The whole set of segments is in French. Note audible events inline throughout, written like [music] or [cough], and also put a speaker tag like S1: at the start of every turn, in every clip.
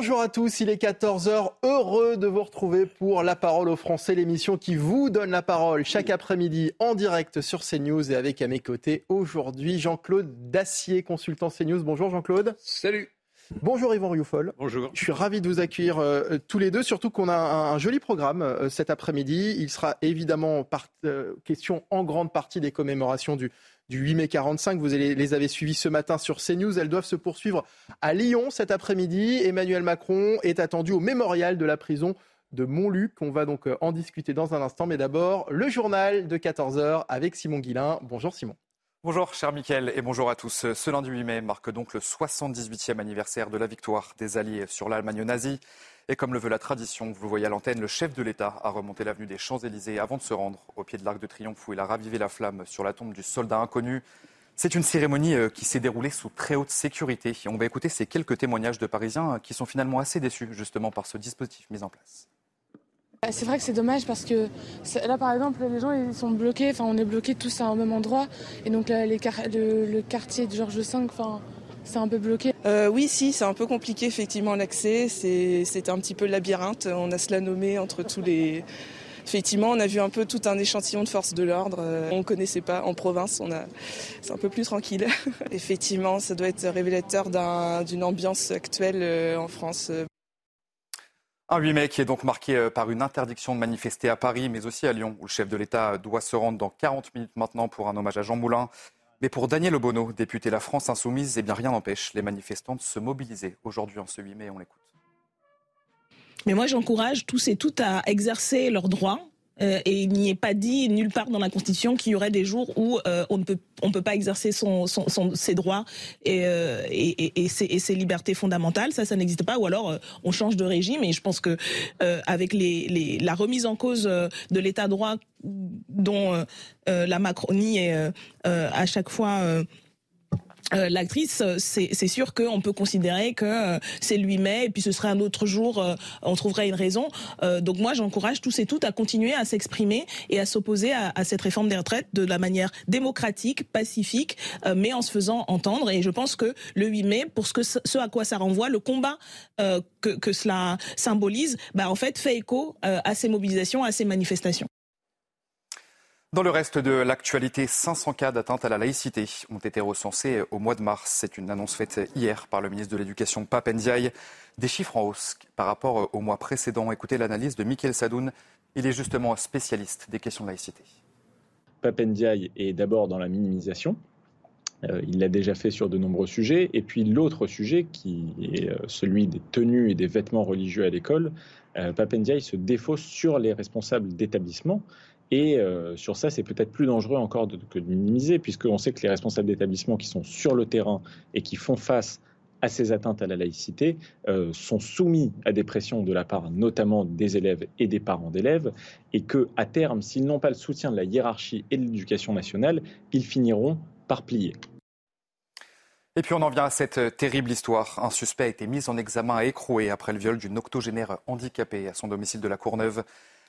S1: Bonjour à tous, il est 14h, heureux de vous retrouver pour La Parole aux Français, l'émission qui vous donne la parole chaque après-midi en direct sur CNews et avec à mes côtés aujourd'hui Jean-Claude Dacier, consultant CNews. Bonjour Jean-Claude.
S2: Salut.
S1: Bonjour Yvan Rioufol.
S2: Bonjour.
S1: Je suis ravi de vous accueillir euh, tous les deux, surtout qu'on a un, un joli programme euh, cet après-midi. Il sera évidemment euh, question en grande partie des commémorations du, du 8 mai 45. Vous les, avez suivies ce matin sur CNews. Elles doivent se poursuivre à Lyon cet après-midi. Emmanuel Macron est attendu au mémorial de la prison de Montluc. On va donc euh, en discuter dans un instant. Mais d'abord, le journal de 14h avec Simon Guillain. Bonjour Simon.
S3: Bonjour cher Mickaël et bonjour à tous. Ce lundi 8 mai marque donc le 78e anniversaire de la victoire des Alliés sur l'Allemagne nazie. Et comme le veut la tradition, vous le voyez à l'antenne, le chef de l'État a remonté l'avenue des Champs-Élysées avant de se rendre au pied de l'Arc de Triomphe où il a ravivé la flamme sur la tombe du soldat inconnu. C'est une cérémonie euh, qui s'est déroulée sous très haute sécurité. On va écouter ces quelques témoignages de Parisiens qui sont finalement assez déçus justement par ce dispositif mis en place.
S4: Bah, C'est vrai que c'est dommage parce que là, par exemple, les gens ils sont bloqués. Enfin, on est bloqués tous à un même endroit, et donc le, le quartier de Georges V, enfin, c'est un peu bloqué.
S5: Euh, oui, si, c'est un peu compliqué effectivement l'accès. C'est un petit peu labyrinthe. On a cela nommé entre tous les. [laughs] Effectivement, on a vu un peu tout un échantillon de forces de l'ordre. Euh, On ne connaissait pas en province. On a, c'est un peu plus tranquille. [laughs] Effectivement, ça doit être révélateur d'un- d'une ambiance actuelle euh, en France.
S3: Un 8 mai qui est donc marqué par une interdiction de manifester à Paris, mais aussi à Lyon, où le chef de l'État doit se rendre dans 40 minutes maintenant pour un hommage à Jean Moulin. Mais pour Daniel Obono, député La France Insoumise, eh bien rien n'empêche les manifestants de se mobiliser aujourd'hui en ce 8 mai. On l'écoute.
S6: Mais moi, j'encourage tous et toutes à exercer leurs droits. Euh, et il n'y est pas dit nulle part dans la Constitution qu'il y aurait des jours où euh, on ne peut on peut pas exercer son, ses droits et, euh, et, et, ses, libertés fondamentales. Ça, ça n'existe pas. Ou alors on change de régime. Et je pense que avec les, la remise en cause de l'État droit dont la Macronie est à chaque fois euh, l'actrice, euh, c'est sûr qu'on peut considérer que euh, c'est 8 mai et puis ce serait un autre jour, euh, on trouverait une raison. Euh, donc moi, j'encourage tous et toutes à continuer à s'exprimer et à s'opposer à, à cette réforme des retraites de la manière démocratique, pacifique, euh, mais en se faisant entendre. Et je pense que le 8 mai, pour ce, que, ce à quoi ça renvoie, le combat que, que cela symbolise, bah, en fait, fait écho à ces mobilisations, à ces manifestations.
S3: Dans le reste de l'actualité, 500 cas d'atteinte à la laïcité ont été recensés au mois de mars. C'est une annonce faite hier par le ministre de l'Éducation, Pape Ndiaye. Des chiffres en hausse par rapport au mois précédent. Écoutez l'analyse de Mickaël Sadoun. Il est justement spécialiste des questions de laïcité.
S7: Papendiaï est d'abord dans la minimisation. Euh, il l'a déjà fait sur de nombreux sujets. Et puis l'autre sujet, qui est euh, celui des tenues et des vêtements religieux à l'école, euh, Papendiaï se défausse sur les responsables d'établissement. Et euh, sur ça, c'est peut-être plus dangereux encore que de minimiser, puisqu'on sait que les responsables d'établissement qui sont sur le terrain et qui font face à ces atteintes à la laïcité euh, sont soumis à des pressions de la part notamment des élèves et des parents d'élèves, et que à terme, s'ils n'ont pas le soutien de la hiérarchie et de l'éducation nationale, ils finiront par plier.
S3: Et puis on en vient à cette terrible histoire. Un suspect a été mis en examen et écroué après le viol d'une octogénaire handicapée à son domicile de la Courneuve.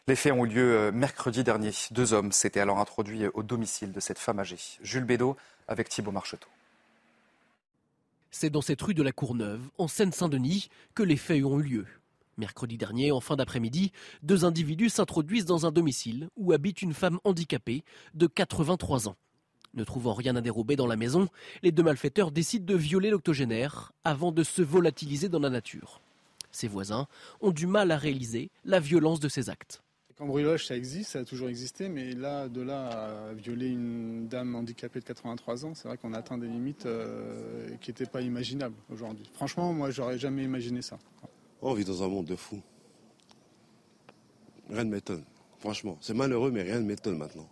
S3: Les faits ont eu lieu euh, mercredi dernier. Deux hommes s'étaient alors introduits au domicile de cette femme âgée. Jules Bédot avec Thibault Marcheteau.
S8: C'est dans cette rue de la Courneuve, en Seine-Saint-Denis, que les faits ont eu lieu. Mercredi dernier, en fin d'après-midi, deux individus s'introduisent dans un domicile où habite une femme handicapée de 83 ans. Ne trouvant rien à dérober dans la maison, les deux malfaiteurs décident de violer l'octogénaire avant de se volatiliser dans la nature. Ses voisins ont du mal à réaliser la violence de ces actes.
S9: Le cambriolage, ça existe, ça a toujours existé, mais là, de là à violer une dame handicapée de 83 ans, c'est vrai qu'on a atteint des limites euh, qui n'étaient pas imaginables aujourd'hui. Franchement, moi, j'aurais jamais imaginé ça.
S10: On vit dans un monde de fous. Rien ne m'étonne, franchement. C'est malheureux, mais rien ne m'étonne maintenant.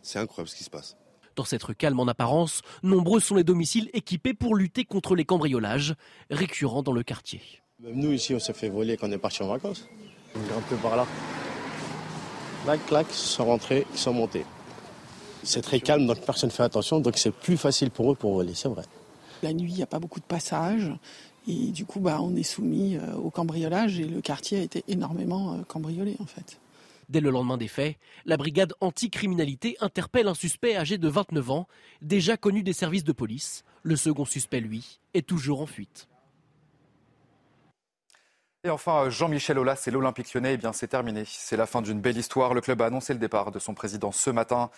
S10: C'est incroyable ce qui se passe.
S11: Dans cette rue calme en apparence, nombreux sont les domiciles équipés pour lutter contre les cambriolages récurrents dans le quartier.
S10: Même nous ici, on s'est fait voler quand on est parti en vacances. Un peu par là. Clac, clac, ils sont rentrés, ils sont montés. C'est très calme, donc personne ne fait attention, donc c'est plus facile pour eux pour voler, c'est vrai.
S12: La nuit, il n'y a pas beaucoup de passages. Et du coup, bah, on est soumis euh, au cambriolage et le quartier a été énormément euh, cambriolé en fait.
S11: Dès le lendemain des faits, la brigade anticriminalité interpelle un suspect âgé de 29 ans, déjà connu des services de police. Le second suspect, lui, est toujours en fuite.
S3: Et enfin, Jean-Michel Aulas et l'Olympique lyonnais, eh bien c'est terminé. C'est la fin d'une belle histoire. Le club a annoncé le départ de son président ce matin.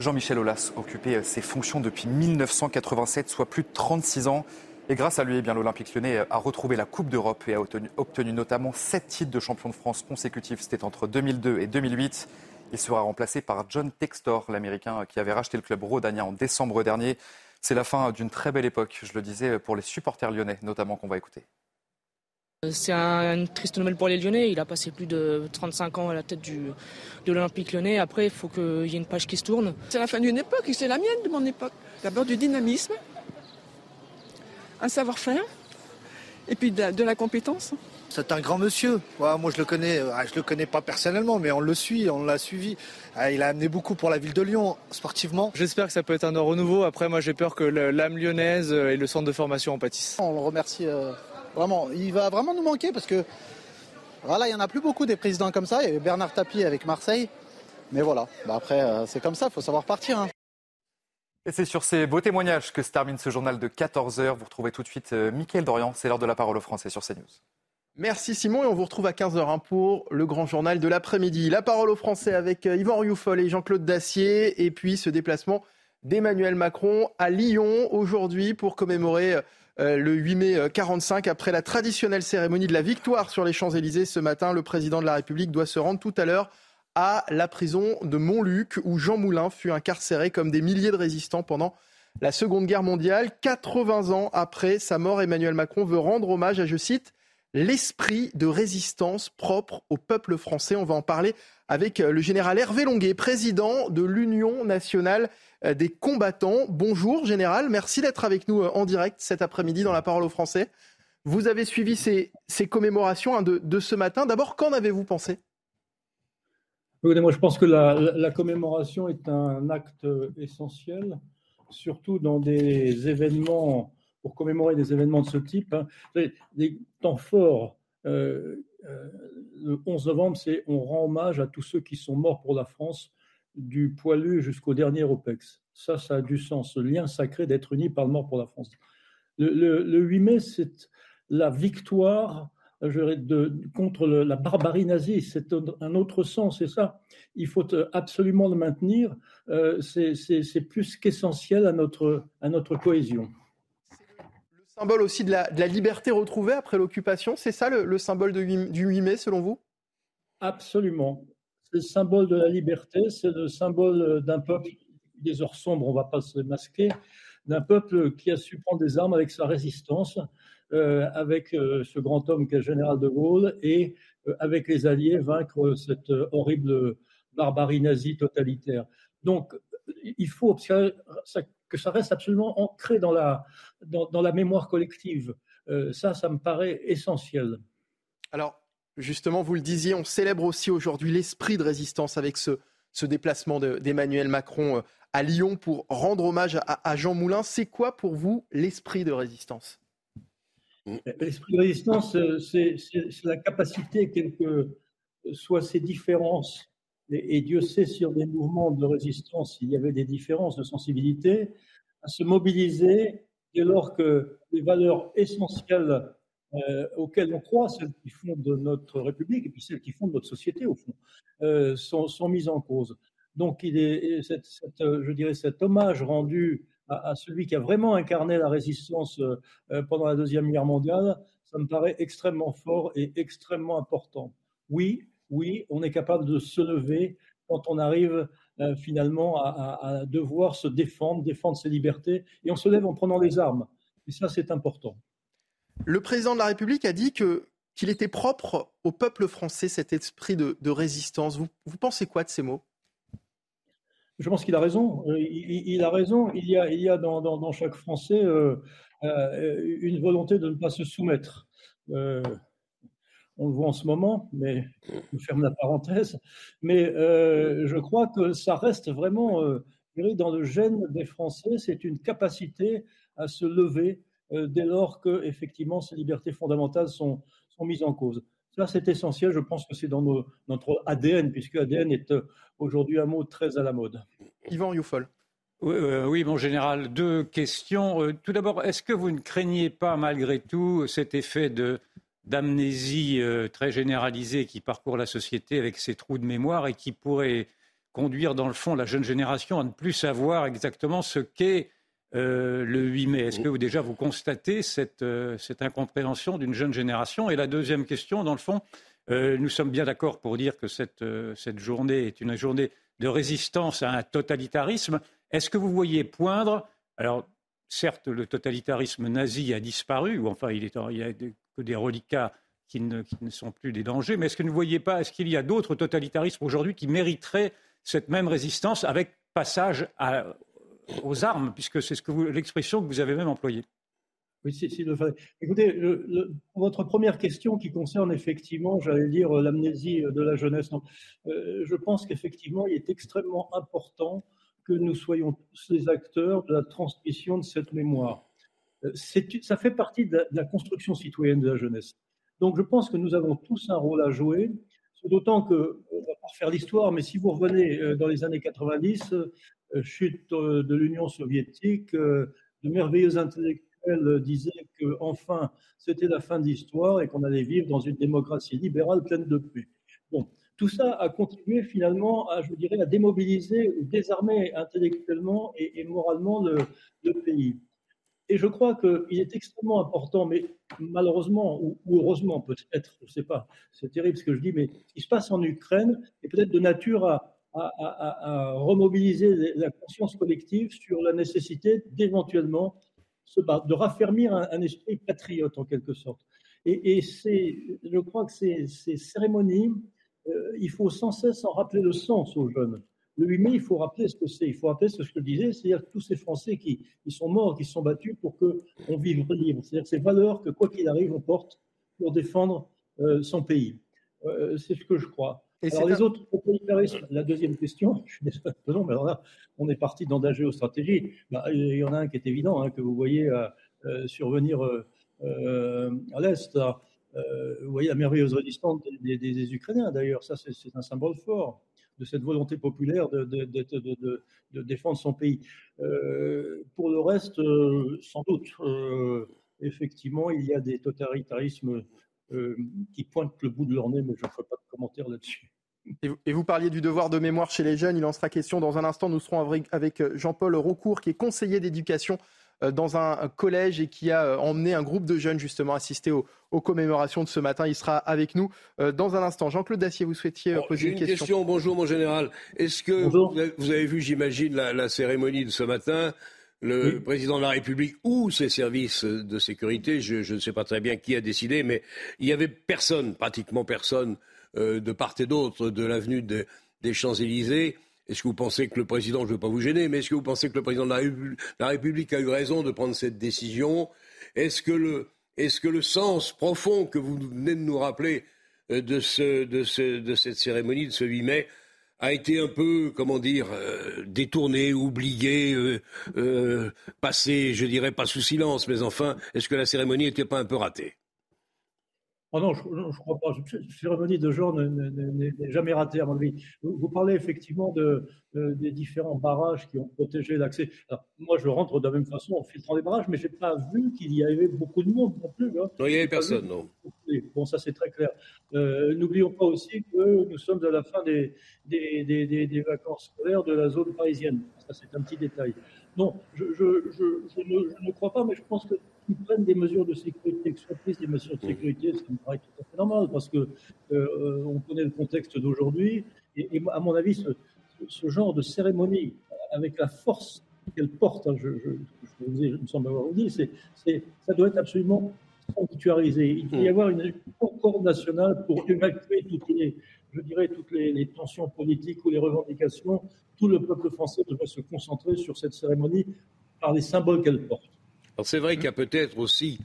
S3: Jean-Michel Aulas occupait ses fonctions depuis 1987, soit plus de 36 ans. Et grâce à lui, eh bien, l'Olympique lyonnais a retrouvé la Coupe d'Europe et a obtenu, obtenu notamment sept titres de champion de France consécutifs. C'était entre 2002 et 2008. Il sera remplacé par John Textor, l'Américain qui avait racheté le club rhodanien en décembre dernier. C'est la fin d'une très belle époque, je le disais, pour les supporters lyonnais, notamment qu'on va écouter.
S13: C'est une triste nouvelle pour les Lyonnais. Il a passé plus de 35 ans à la tête du, de l'Olympique lyonnais. Après, il faut qu'il y ait une page qui se tourne.
S12: C'est la fin d'une époque et c'est la mienne de mon époque. D'abord du dynamisme, un savoir-faire et puis de la, compétence.
S14: C'est un grand monsieur. moi, je le connais. Euh, je le connais pas personnellement, mais on le suit, on l'a suivi. Ah, il a amené beaucoup pour la ville de Lyon, sportivement.
S15: J'espère que ça peut être un renouveau. Après, moi, j'ai peur que l'âme lyonnaise et le centre de formation en pâtissent.
S16: On le remercie euh, vraiment. Il va vraiment nous manquer parce que voilà, il y en a plus beaucoup des présidents comme ça. Il y avait Bernard Tapie avec Marseille. Mais voilà, bah, après, euh, c'est comme ça, il faut savoir partir. Hein.
S3: Et c'est sur ces beaux témoignages que se termine ce journal de 14h. Vous retrouvez tout de suite euh, Mickaël Dorian. C'est l'heure de la parole aux Français sur CNews.
S1: Merci Simon et on vous retrouve à 15h pour le grand journal de l'après-midi. La parole aux Français avec euh, Yvan Rioufol et Jean-Claude Dacier et puis ce déplacement d'Emmanuel Macron à Lyon aujourd'hui pour commémorer euh, le 8 mai 45 après la traditionnelle cérémonie de la victoire sur les Champs-Élysées ce matin. Le président de la République doit se rendre tout à l'heure à la prison de Montluc, où Jean Moulin fut incarcéré comme des milliers de résistants pendant la Seconde Guerre mondiale. 80 ans après sa mort, Emmanuel Macron veut rendre hommage à, je cite, l'esprit de résistance propre au peuple français. On va en parler avec le général Hervé Longuet, président de l'Union nationale des combattants. Bonjour général, merci d'être avec nous en direct cet après-midi dans la parole aux Français. Vous avez suivi ces, commémorations hein, de, ce matin. D'abord, qu'en avez-vous pensé?
S17: Moi, je pense que la, commémoration est un acte essentiel, surtout dans des événements, pour commémorer des événements de ce type. Hein. Des temps forts. Euh, euh, le 11 novembre, c'est on rend hommage à tous ceux qui sont morts pour la France, du poilu jusqu'au dernier OPEX. Ça, ça a du sens, ce lien sacré d'être unis par le mort pour la France. Le, le 8 mai, c'est la victoire de, contre la barbarie nazie. C'est un autre sens, c'est ça. Il faut absolument le maintenir. Euh, c'est plus qu'essentiel à notre cohésion.
S1: Le symbole aussi de la, liberté retrouvée après l'occupation, c'est ça le, symbole du 8 mai selon vous?
S17: Absolument. C'est le symbole de la liberté, c'est le symbole d'un peuple, des heures sombres, on ne va pas se masquer, d'un peuple qui a su prendre des armes avec sa résistance, euh, avec euh, ce grand homme qu'est général de Gaulle et euh, avec les Alliés vaincre cette horrible barbarie nazie totalitaire. Donc, il faut que ça reste absolument ancré dans la, dans, la mémoire collective. ça, ça me paraît essentiel.
S1: Alors, justement, vous le disiez, on célèbre aussi aujourd'hui l'esprit de résistance avec ce, ce déplacement d'Emmanuel Macron à Lyon pour rendre hommage à, à Jean Moulin. C'est quoi pour vous l'esprit de résistance?
S17: L'esprit de résistance, euh, c'est la capacité, quelles que soient ces différences, et, Dieu sait sur des mouvements de résistance, il y avait des différences de sensibilité, à se mobiliser dès lors que les valeurs essentielles euh, auxquelles on croit, celles qui fondent notre République et puis celles qui fondent notre société, au fond, euh, sont, mises en cause. Donc, je dirais, cet hommage rendu à, celui qui a vraiment incarné la résistance euh, pendant la Deuxième Guerre mondiale, ça me paraît extrêmement fort et extrêmement important. Oui, oui, on est capable de se lever quand on arrive euh, finalement à, devoir se défendre, défendre ses libertés, et on se lève en prenant les armes. Et ça, c'est important.
S1: Le président de la République a dit que qu'il était propre au peuple français cet esprit de, résistance. vous pensez quoi de ces mots?
S17: Je pense qu'il a raison. Il, a raison. Il y a, il y a dans, chaque Français une volonté de ne pas se soumettre. On le voit en ce moment, mais je ferme la parenthèse. Mais je crois que ça reste vraiment dans le gène des Français. C'est une capacité à se lever dès lors que effectivement ces libertés fondamentales sont, sont mises en cause. Ça, c'est essentiel. Je pense que c'est dans notre ADN, puisque ADN est euh, aujourd'hui un mot très à la mode.
S1: Yvan Youfol.
S18: Oui, euh, oui, mon général, deux questions. Euh, tout d'abord, est-ce que vous ne craignez pas malgré tout cet effet de, d'amnésie très généralisée qui parcourt la société avec ses trous de mémoire et qui pourrait conduire dans le fond la jeune génération à ne plus savoir exactement ce qu'est euh, le 8 mai. Est-ce que vous déjà vous constatez cette, euh, cette incompréhension d'une jeune génération? Et la deuxième question, dans le fond, euh, nous sommes bien d'accord pour dire que cette, cette journée est une journée de résistance à un totalitarisme. Est-ce que vous voyez poindre? Alors, certes, le totalitarisme nazi a disparu, ou enfin, il, est il a des reliquats qui ne, sont plus des dangers, mais est-ce que vous ne voyez pas, est-ce qu'il y a d'autres totalitarismes aujourd'hui qui mériteraient cette même résistance avec passage aux armes, puisque c'est ce l'expression que vous avez même employée.
S17: Oui, si, si, Écoutez, votre première question qui concerne effectivement, j'allais dire, l'amnésie de la jeunesse, euh, je pense qu'effectivement, il est extrêmement important que nous soyons tous les acteurs de la transmission de cette mémoire. Euh, ça fait partie de la, construction citoyenne de la jeunesse. Donc je pense que nous avons tous un rôle à jouer, d'autant que, on va pas refaire l'histoire, mais si vous revenez euh, dans les années 90, euh, chute euh, de l'Union soviétique, euh, de merveilleux intellectuels disaient que enfin c'était la fin de l'histoire et qu'on allait vivre dans une démocratie libérale pleine de paix. Bon, tout ça a contribué finalement à, je dirais, à démobiliser ou désarmer intellectuellement et, moralement le, pays. Et je crois qu'il est extrêmement important, mais malheureusement ou, heureusement peut-être, je ne sais pas, c'est terrible ce que je dis, mais ce qui se passe en Ukraine est peut-être de nature à, remobiliser la conscience collective sur la nécessité d'éventuellement se battre, de raffermir un, esprit patriote en quelque sorte. Et, je crois que ces, cérémonies, euh, il faut sans cesse en rappeler le sens aux jeunes. Le 8 mai, il faut rappeler ce que c'est. Il faut rappeler ce que je disais, c'est-à-dire tous ces Français qui, sont morts, qui sont battus pour qu'on vive libre. C'est-à-dire ces valeurs que, quoi qu'il arrive, on porte pour défendre euh, son pays. Euh, c'est ce que je crois. Alors les autres totalitarismes, la deuxième question, [laughs] je suis désolé, mais alors là, on est parti dans la géostratégie. Bah, il y en a un qui est évident, hein, que vous voyez euh, survenir à l'Est. vous voyez la merveilleuse résistance des, Ukrainiens, d'ailleurs, ça c'est un symbole fort de cette volonté populaire de, de défendre son pays. pour le reste, sans doute, effectivement, il y a des totalitarismes euh, qui pointent le bout de leur nez, mais je ne ferai pas de commentaire là-dessus.
S1: Et vous parliez du devoir de mémoire chez les jeunes. Il en sera question dans un instant. Nous serons avec euh, Jean-Paul Roucourt, qui est conseiller d'éducation euh, dans un collège et qui a emmené un groupe de jeunes justement assister aux, commémorations de ce matin. Il sera avec nous dans un instant. Jean-Claude Dacier, vous souhaitiez poser
S2: une,
S1: une
S2: question. Bonjour mon général. Est-ce que vous avez vu, j'imagine, la, cérémonie de ce matin? Le président de la République ou ses services de sécurité, je, ne sais pas très bien qui a décidé, mais il n'y avait personne, pratiquement personne, euh, de part et d'autre de l'avenue des Champs-Élysées. Est-ce que vous pensez que le président, je ne veux pas vous gêner, mais est-ce que vous pensez que le président de la, République a eu raison de prendre cette décision? Est-ce que, le, sens profond que vous venez de nous rappeler euh, de, ce, de, ce, de cette cérémonie de ce 8 mai a été un peu, comment dire, euh, détourné, oublié, euh, passé, je dirais pas sous silence, mais enfin, est-ce que la cérémonie n'était pas un peu ratée?
S17: Oh non, je ne crois pas. Une cérémonie de genre n'est jamais ratée, à mon avis. Vous, parlez effectivement de, des différents barrages qui ont protégé l'accès. Moi, je rentre de la même façon en filtrant les barrages, mais je n'ai pas vu qu'il y avait beaucoup de monde non plus.
S2: Hein. Non, il n'y avait personne, non.
S17: Bon, ça, c'est très clair. Euh, n'oublions pas aussi que nous sommes à la fin des, des, des, des vacances scolaires de la zone parisienne. Ça, c'est un petit détail. Non, je, je, je, ne, je, ne, crois pas, mais je pense qu'ils prennent des mesures de sécurité, que soient prises des mesures de sécurité, ça me paraît tout à fait normal, parce que euh, on connaît le contexte d'aujourd'hui, et, et, à mon avis, ce, ce, genre de cérémonie, avec la force qu'elle porte, hein, je, vous ai, me semble avoir dit, c'est, ça doit être absolument sanctuarisé. Il doit y avoir une concorde nationale pour évacuer toutes les, je dirais, toutes les, tensions politiques ou les revendications, tout le peuple français devrait se concentrer sur cette cérémonie par les symboles qu'elle porte.
S2: Alors c'est vrai qu'il y a peut-être aussi,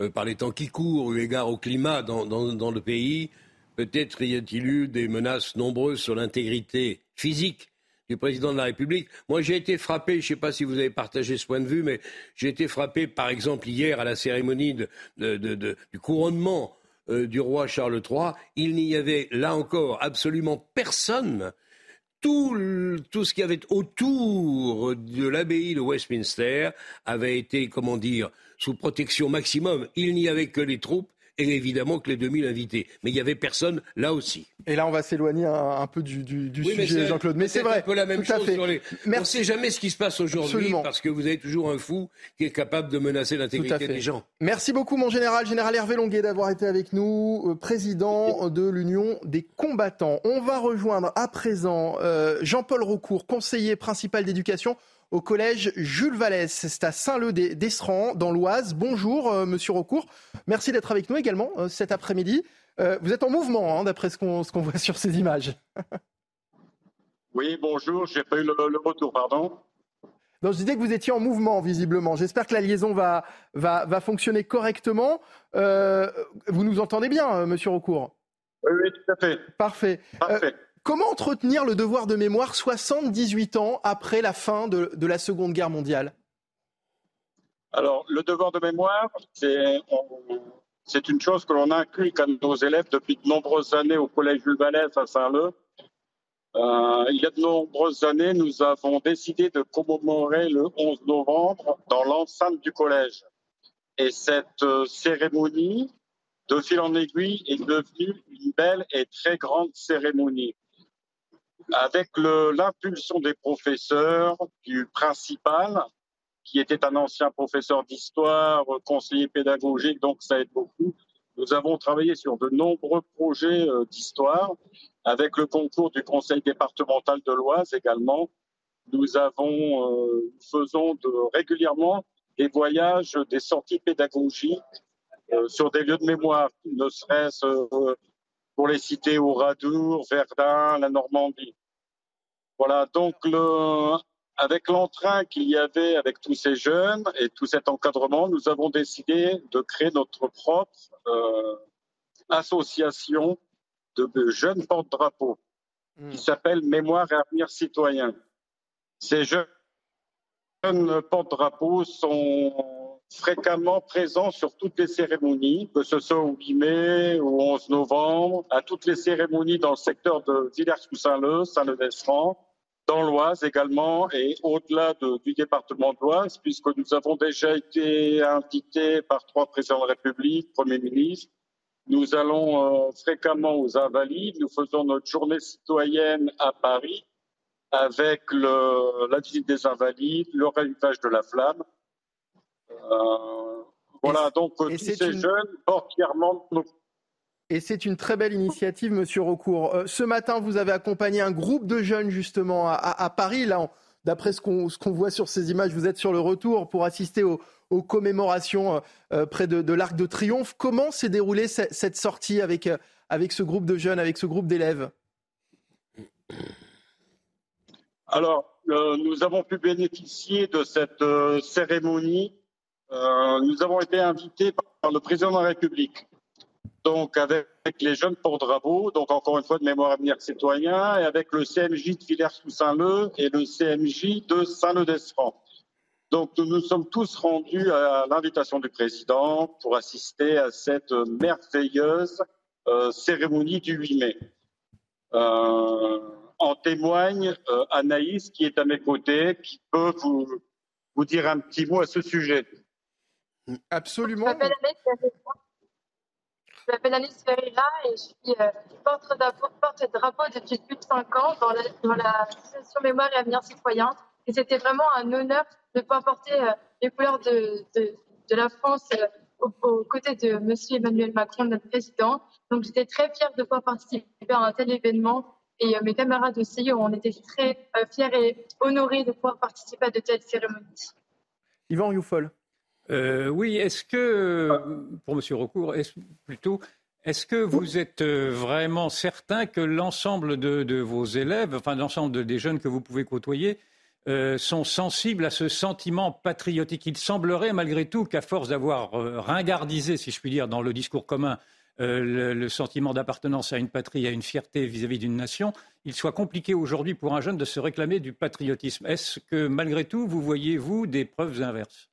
S2: euh, par les temps qui courent, eu égard au climat dans, le pays, peut-être y a-t-il eu des menaces nombreuses sur l'intégrité physique du président de la République. Moi, j'ai été frappé, je ne sais pas si vous avez partagé ce point de vue, mais j'ai été frappé, par exemple, hier à la cérémonie du couronnement euh, du roi Charles III. Il n'y avait, là encore, absolument personne. Tout, tout ce qu'il y avait autour de l'abbaye de Westminster avait été, comment dire, sous protection maximum. Il n'y avait que les troupes et évidemment que les 2000 invités. Mais il n'y avait personne là aussi.
S1: Et là, on va s'éloigner un, peu du, sujet, Jean-Claude. Mais c'est vrai.
S2: un peu la même chose sur les. On ne sait jamais ce qui se passe aujourd'hui parce que vous avez toujours un fou qui est capable de menacer l'intégrité des gens.
S1: Merci beaucoup, mon général, général Hervé Longuet, d'avoir été avec nous, euh, président de l'Union des combattants. On va rejoindre à présent euh, Jean-Paul Raucourt, conseiller principal d'éducation au collège Jules Vallès. C'est à Saint-Leu-d'Estran, dans l'Oise. Bonjour, euh, monsieur Recourt. Merci d'être avec nous également euh, cet après-midi. Euh, vous êtes en mouvement, hein, d'après ce qu'on voit [laughs] sur ces images.
S19: oui, bonjour. J'ai pas eu le, retour, pardon.
S1: je disais que vous étiez en mouvement, visiblement. J'espère que la liaison va, va, va fonctionner correctement. vous nous entendez bien, monsieur Recourt
S19: oui, oui, tout à fait.
S1: Parfait.
S19: Parfait.
S1: Comment entretenir le devoir de mémoire 78 ans après la fin de, la Seconde Guerre mondiale?
S19: Alors, le devoir de mémoire, c'est une chose que l'on inculque à nos élèves depuis de nombreuses années au Collège Jules Vallès à Saint-Leu. Euh, il y a de nombreuses années, nous avons décidé de commémorer le 11 novembre dans l'enceinte du collège. Et cette euh, cérémonie, de fil en aiguille, est devenue une belle et très grande cérémonie avec l'impulsion des professeurs, du principal, qui était un ancien professeur d'histoire, conseiller pédagogique, donc ça aide beaucoup. Nous avons travaillé sur de nombreux projets euh, d'histoire, avec le concours du conseil départemental de l'Oise également. Nous avons, euh, faisons de, régulièrement des voyages, des sorties pédagogiques euh, sur des lieux de mémoire, ne serait-ce pour les citer Oradour, Verdun, la Normandie. Voilà, donc le, avec l'entrain qu'il y avait avec tous ces jeunes et tout cet encadrement, nous avons décidé de créer notre propre euh, association de, jeunes porte-drapeaux hmm. qui s'appelle Mémoire et Avenir Citoyen. Ces jeunes porte-drapeaux sont fréquemment présent sur toutes les cérémonies, que ce soit au 8 mai ou 11 novembre, à toutes les cérémonies dans le secteur de Villers-sous-Saint-Leu, Saint-Leu-d'Estran, dans l'Oise également et au-delà du département de l'Oise, puisque nous avons déjà été invités par trois présidents de la République, Premier ministre. Nous allons euh, fréquemment aux Invalides. Nous faisons notre journée citoyenne à Paris avec le, la visite des Invalides, le ravivage de la flamme. Euh, voilà, donc euh, tous ces jeunes portent fièrement nos
S1: et c'est une très belle initiative, Monsieur Recourt. Euh, ce matin, vous avez accompagné un groupe de jeunes justement à, Paris. Là, d'après ce qu'on voit sur ces images, vous êtes sur le retour pour assister aux, commémorations près de, l'Arc de Triomphe. Comment s'est déroulée cette, sortie avec, avec ce groupe de jeunes, avec ce groupe d'élèves?
S19: Alors, nous avons pu bénéficier de cette cérémonie euh, nous avons été invités par le président de la République, donc avec les jeunes porte-drapeaux, donc encore une fois de mémoire avenir citoyen, et avec le CMJ de Villers-sous-Saint-Leu et le CMJ de Saint-Leu-d'Estran. Donc nous nous sommes tous rendus à l'invitation du président pour assister à cette merveilleuse euh, cérémonie du 8 mai. Euh, en témoigne Anaïs qui est à mes côtés, qui peut vous, vous dire un petit mot à ce sujet.
S1: Absolument.
S20: Je m'appelle Alice Ferreira et je suis euh, porte-drapeau depuis plus de 5 ans dans l'association Mémoire et Avenir Citoyen. Et c'était vraiment un honneur de pouvoir porter euh, les couleurs de, de, la France euh, aux, côtés de M. Emmanuel Macron, notre président. Donc j'étais très fière de pouvoir participer à un tel événement. Et mes camarades aussi, on était très fiers et honorés de pouvoir participer à de telles cérémonies.
S1: Yvan Youfol.
S18: Euh, oui, est-ce que, pour M. Recourt, est-ce plutôt, Est-ce que vous êtes euh, vraiment certain que l'ensemble de, vos élèves, enfin l'ensemble des jeunes que vous pouvez côtoyer, euh, sont sensibles à ce sentiment patriotique? Il semblerait malgré tout qu'à force d'avoir ringardisé, si je puis dire, dans le discours commun, le, sentiment d'appartenance à une patrie, à une fierté vis-à-vis d'une nation, il soit compliqué aujourd'hui pour un jeune de se réclamer du patriotisme. Est-ce que malgré tout, vous voyez, vous, des preuves inverses?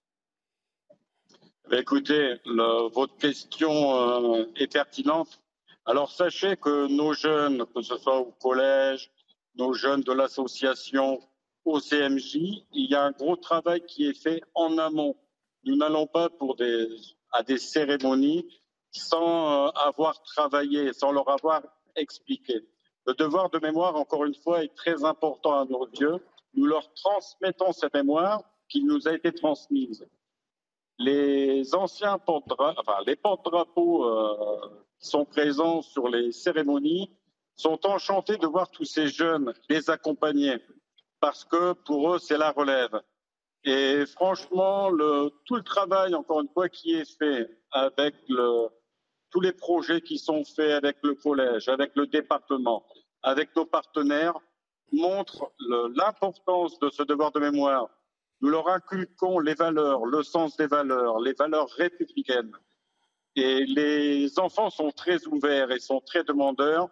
S19: Eh Écoutez, votre question euh, est pertinente. Alors sachez que nos jeunes, que ce soit au collège, nos jeunes de l'association, au CMJ, il y a un gros travail qui est fait en amont. Nous n'allons pas pour des, à des cérémonies sans euh, avoir travaillé, sans leur avoir expliqué. Le devoir de mémoire, encore une fois, est très important à nos yeux. Nous leur transmettons cette mémoire qui nous a été transmise les anciens porte-drapeaux, enfin, les porte-drapeaux euh, sont présents sur les cérémonies sont enchantés de voir tous ces jeunes les accompagner parce que pour eux, c'est la relève. Et franchement, le, tout le travail, encore une fois, qui est fait avec le, tous les projets qui sont faits avec le collège, avec le département, avec nos partenaires, montre l'importance de ce devoir de mémoire nous leur inculquons les valeurs, le sens des valeurs, les valeurs républicaines. Et les enfants sont très ouverts et sont très demandeurs.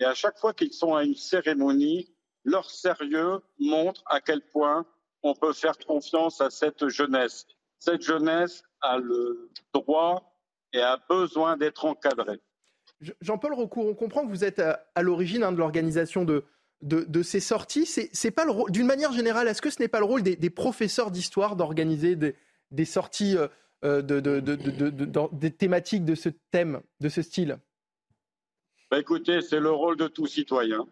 S19: Et à chaque fois qu'ils sont à une cérémonie, leur sérieux montre à quel point on peut faire confiance à cette jeunesse. Cette jeunesse a le droit et a besoin d'être encadrée.
S1: Jean-Paul Recourt, on comprend que vous êtes à, l'origine hein, de l'organisation de, de, ces sorties. C'est pas le d'une manière générale, est-ce que ce n'est pas le rôle des, professeurs d'histoire d'organiser des, sorties euh, euh, de, des thématiques de ce thème, de ce style?
S19: Bah, Écoutez, c'est le rôle de tout citoyen.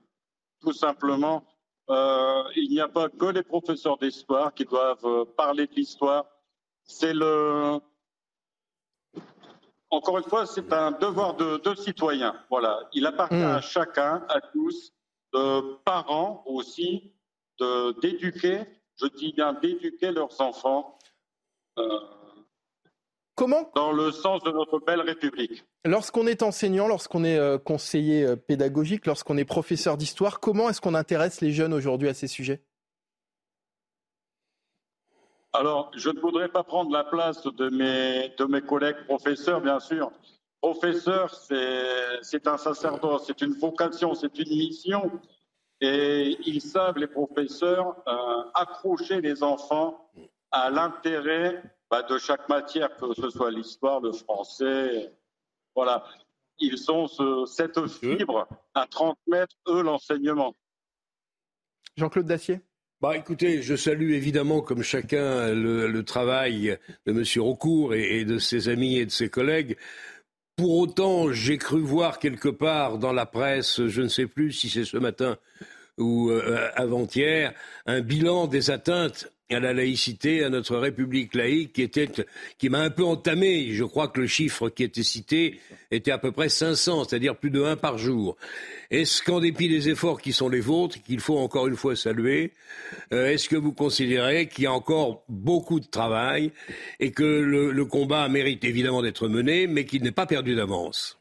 S19: Tout simplement, euh, il n'y a pas que les professeurs d'histoire qui doivent parler de l'histoire. C'est le. Encore une fois, c'est un devoir de, citoyen. Voilà, il appartient mmh. à chacun, à tous, de parents aussi d'éduquer, je dis bien d'éduquer leurs enfants euh,
S1: Comment
S19: dans le sens de notre belle République.
S1: Lorsqu'on est enseignant, lorsqu'on est euh, conseiller euh, pédagogique, lorsqu'on est professeur d'histoire, comment est-ce qu'on intéresse les jeunes aujourd'hui à ces sujets?
S19: Alors, je ne voudrais pas prendre la place de mes, de mes collègues professeurs, bien sûr, professeur, c'est un sacerdoce, c'est une vocation, c'est une mission. Et ils savent, les professeurs, euh, accrocher les enfants à l'intérêt bah, de chaque matière, que ce soit l'histoire, le français. Voilà. Ils ont cette fibre à transmettre, eux, l'enseignement.
S1: Jean-Claude Dacier
S2: bah, écoutez, je salue évidemment, comme chacun, le, travail de M. Raucourt et, de ses amis et de ses collègues. Pour autant, j'ai cru voir quelque part dans la presse, je ne sais plus si c'est ce matin ou euh, avant-hier, un bilan des atteintes à la laïcité, à notre République laïque, qui, était, qui m'a un peu entamé. Je crois que le chiffre qui était cité était à peu près 500, c'est-à-dire plus de un par jour. Est-ce qu'en dépit des efforts qui sont les vôtres, qu'il faut encore une fois saluer, euh, est-ce que vous considérez qu'il y a encore beaucoup de travail et que le combat mérite évidemment d'être mené, mais qu'il n'est pas perdu d'avance?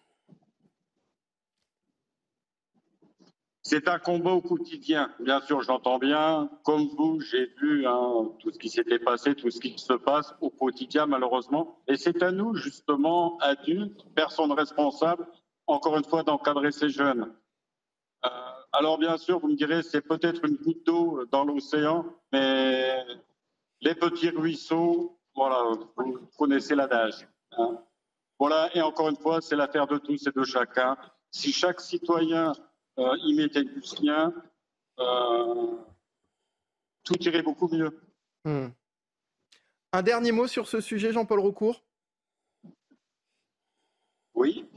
S19: C'est un combat au quotidien. Bien sûr, j'entends bien. Comme vous, j'ai vu hein, tout ce qui s'était passé, tout ce qui se passe au quotidien, malheureusement. Et c'est à nous, justement, adultes, personnes responsables, encore une fois, d'encadrer ces jeunes. Euh, alors, bien sûr, vous me direz, c'est peut-être une goutte d'eau dans l'océan, mais les petits ruisseaux, voilà, vous connaissez l'adage. Hein. Voilà, et encore une fois, c'est l'affaire de tous et de chacun. Si chaque citoyen euh, il mettait du sien, euh, tout irait beaucoup mieux. Hmm.
S1: Un dernier mot sur ce sujet, Jean-Paul Recourt
S19: Oui.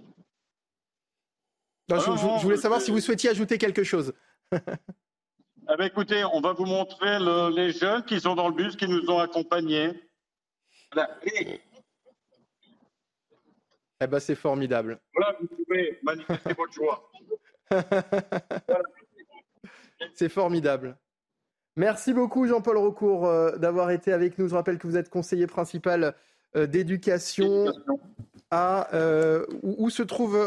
S1: je, voulais savoir si vous souhaitiez ajouter quelque chose. [laughs]
S19: eh bien, écoutez, on va vous montrer les jeunes qui sont dans le bus, qui nous ont accompagnés.
S1: Eh ben, c'est formidable.
S19: Voilà, vous pouvez manifester votre joie. [laughs]
S1: C'est formidable. Merci beaucoup Jean-Paul Recourt euh, d'avoir été avec nous. Je rappelle que vous êtes conseiller principal euh, d'éducation à où, se trouve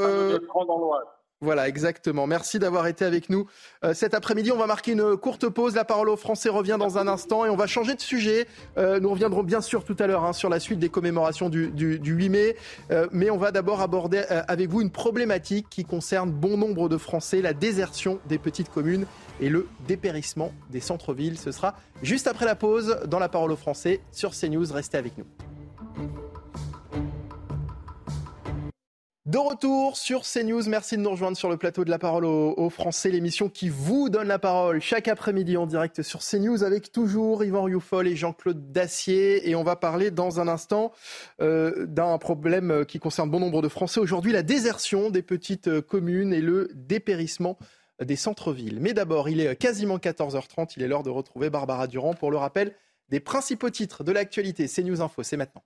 S1: voilà, exactement. Merci d'avoir été avec nous euh, cet après-midi. On va marquer une courte pause. La parole aux Français revient dans un instant et on va changer de sujet. Euh, nous reviendrons bien sûr tout à l'heure hein, sur la suite des commémorations du, 8 mai. Euh, mais on va d'abord aborder avec vous une problématique qui concerne bon nombre de Français, la désertion des petites communes et le dépérissement des centres-villes. Ce sera juste après la pause dans la parole aux Français sur CNews. Restez avec nous. De retour sur CNews, merci de nous rejoindre sur le plateau de la parole aux, Français, l'émission qui vous donne la parole chaque après-midi en direct sur CNews avec toujours Yvan Rioufol et Jean-Claude Dacier. Et on va parler dans un instant euh, d'un problème qui concerne bon nombre de Français aujourd'hui, la désertion des petites communes et le dépérissement des centres-villes. Mais d'abord, il est quasiment 14h30, il est l'heure de retrouver Barbara Durand pour le rappel des principaux titres de l'actualité. CNews Info, c'est maintenant.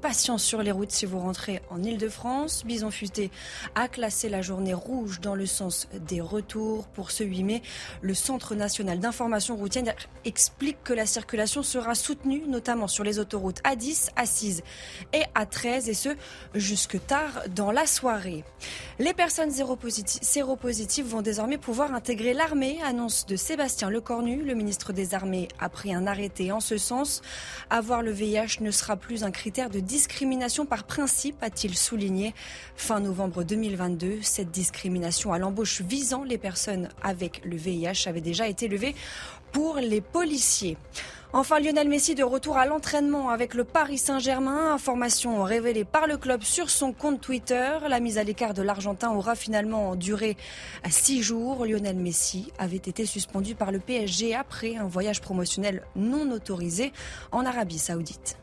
S21: Patience sur les routes si vous rentrez en Ile-de-France. Bison Futé a classé la journée rouge dans le sens des retours. Pour ce 8 mai, le Centre national d'information routière explique que la circulation sera soutenue, notamment sur les autoroutes A10, A6 et A13, et ce jusque tard dans la soirée. Les personnes séropositives vont désormais pouvoir intégrer l'armée, annonce de Sébastien Lecornu. Le ministre des Armées a pris un arrêté en ce sens. Avoir le VIH ne sera plus un critère de discrimination par principe, a-t-il souligné. Fin novembre 2022, cette discrimination à l'embauche visant les personnes avec le VIH avait déjà été levée pour les policiers. Enfin, Lionel Messi de retour à l'entraînement avec le Paris Saint-Germain. Information révélée par le club sur son compte Twitter. La mise à l'écart de l'Argentin aura finalement duré six jours. Lionel Messi avait été suspendu par le PSG après un voyage promotionnel non autorisé en Arabie Saoudite.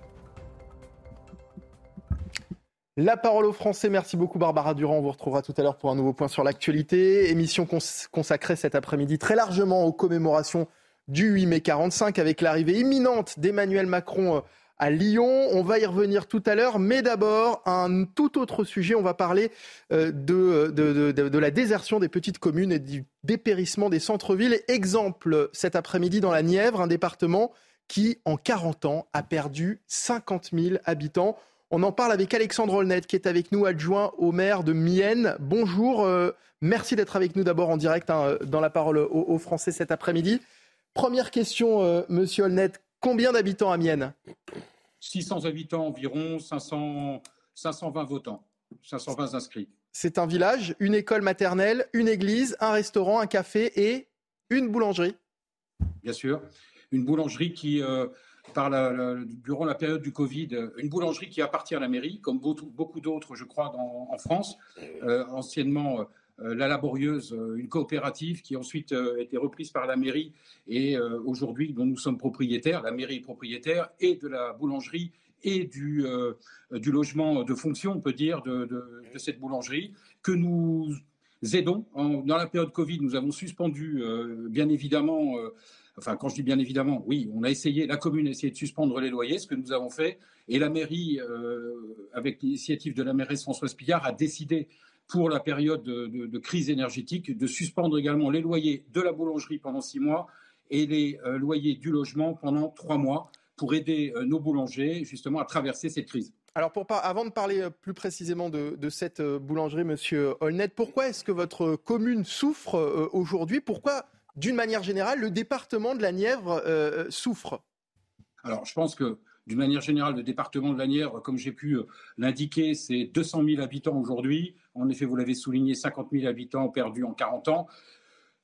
S1: La parole aux Français. Merci beaucoup Barbara Durand. On vous retrouvera tout à l'heure pour un nouveau point sur l'actualité. Émission consacrée cet après-midi très largement aux commémorations du 8 mai 45 avec l'arrivée imminente d'Emmanuel Macron euh, à Lyon. On va y revenir tout à l'heure, mais d'abord un tout autre sujet. On va parler euh, de, de, de, la désertion des petites communes et du dépérissement des centres-villes. Exemple cet après-midi dans la Nièvre, un département qui en 40 ans a perdu 50 000 habitants. On en parle avec Alexandre Olnet, qui est avec nous, adjoint au maire de Mienne. Bonjour, euh, merci d'être avec nous d'abord en direct hein, dans la parole aux, Français cet après-midi. Première question, euh, monsieur Olnet, combien d'habitants à Mienne?
S22: 600 habitants environ, 500, 520 votants, 520 inscrits.
S1: C'est un village, une école maternelle, une église, un restaurant, un café et une boulangerie.
S22: Bien sûr, une boulangerie qui euh, durant la période du Covid, une boulangerie qui appartient à la mairie, comme beaucoup, d'autres, je crois, en France, euh, anciennement euh, la laborieuse, euh, une coopérative qui ensuite a été reprise par la mairie et aujourd'hui dont nous sommes propriétaires, la mairie est propriétaire et de la boulangerie et du logement de fonction, on peut dire, de, cette boulangerie que nous aidons. dans la période Covid, nous avons suspendu, bien évidemment, Enfin, quand je dis bien évidemment, oui, on a essayé, la commune a essayé de suspendre les loyers, ce que nous avons fait, et la mairie, euh, avec l'initiative de la mairesse Françoise Pillard, a décidé pour la période de, crise énergétique de suspendre également les loyers de la boulangerie pendant six mois et les euh, loyers du logement pendant trois mois pour aider euh, nos boulangers justement à traverser cette crise.
S1: Alors, avant de parler plus précisément de, de cette boulangerie, Monsieur Holnet, pourquoi est-ce que votre commune souffre aujourd'hui? Pourquoi d'une manière générale, le département de la Nièvre euh, euh, souffre
S22: Alors, je pense que d'une manière générale, le département de la Nièvre, comme j'ai pu euh, l'indiquer, c'est 200 000 habitants aujourd'hui. En effet, vous l'avez souligné, 50 000 habitants perdus en 40 ans.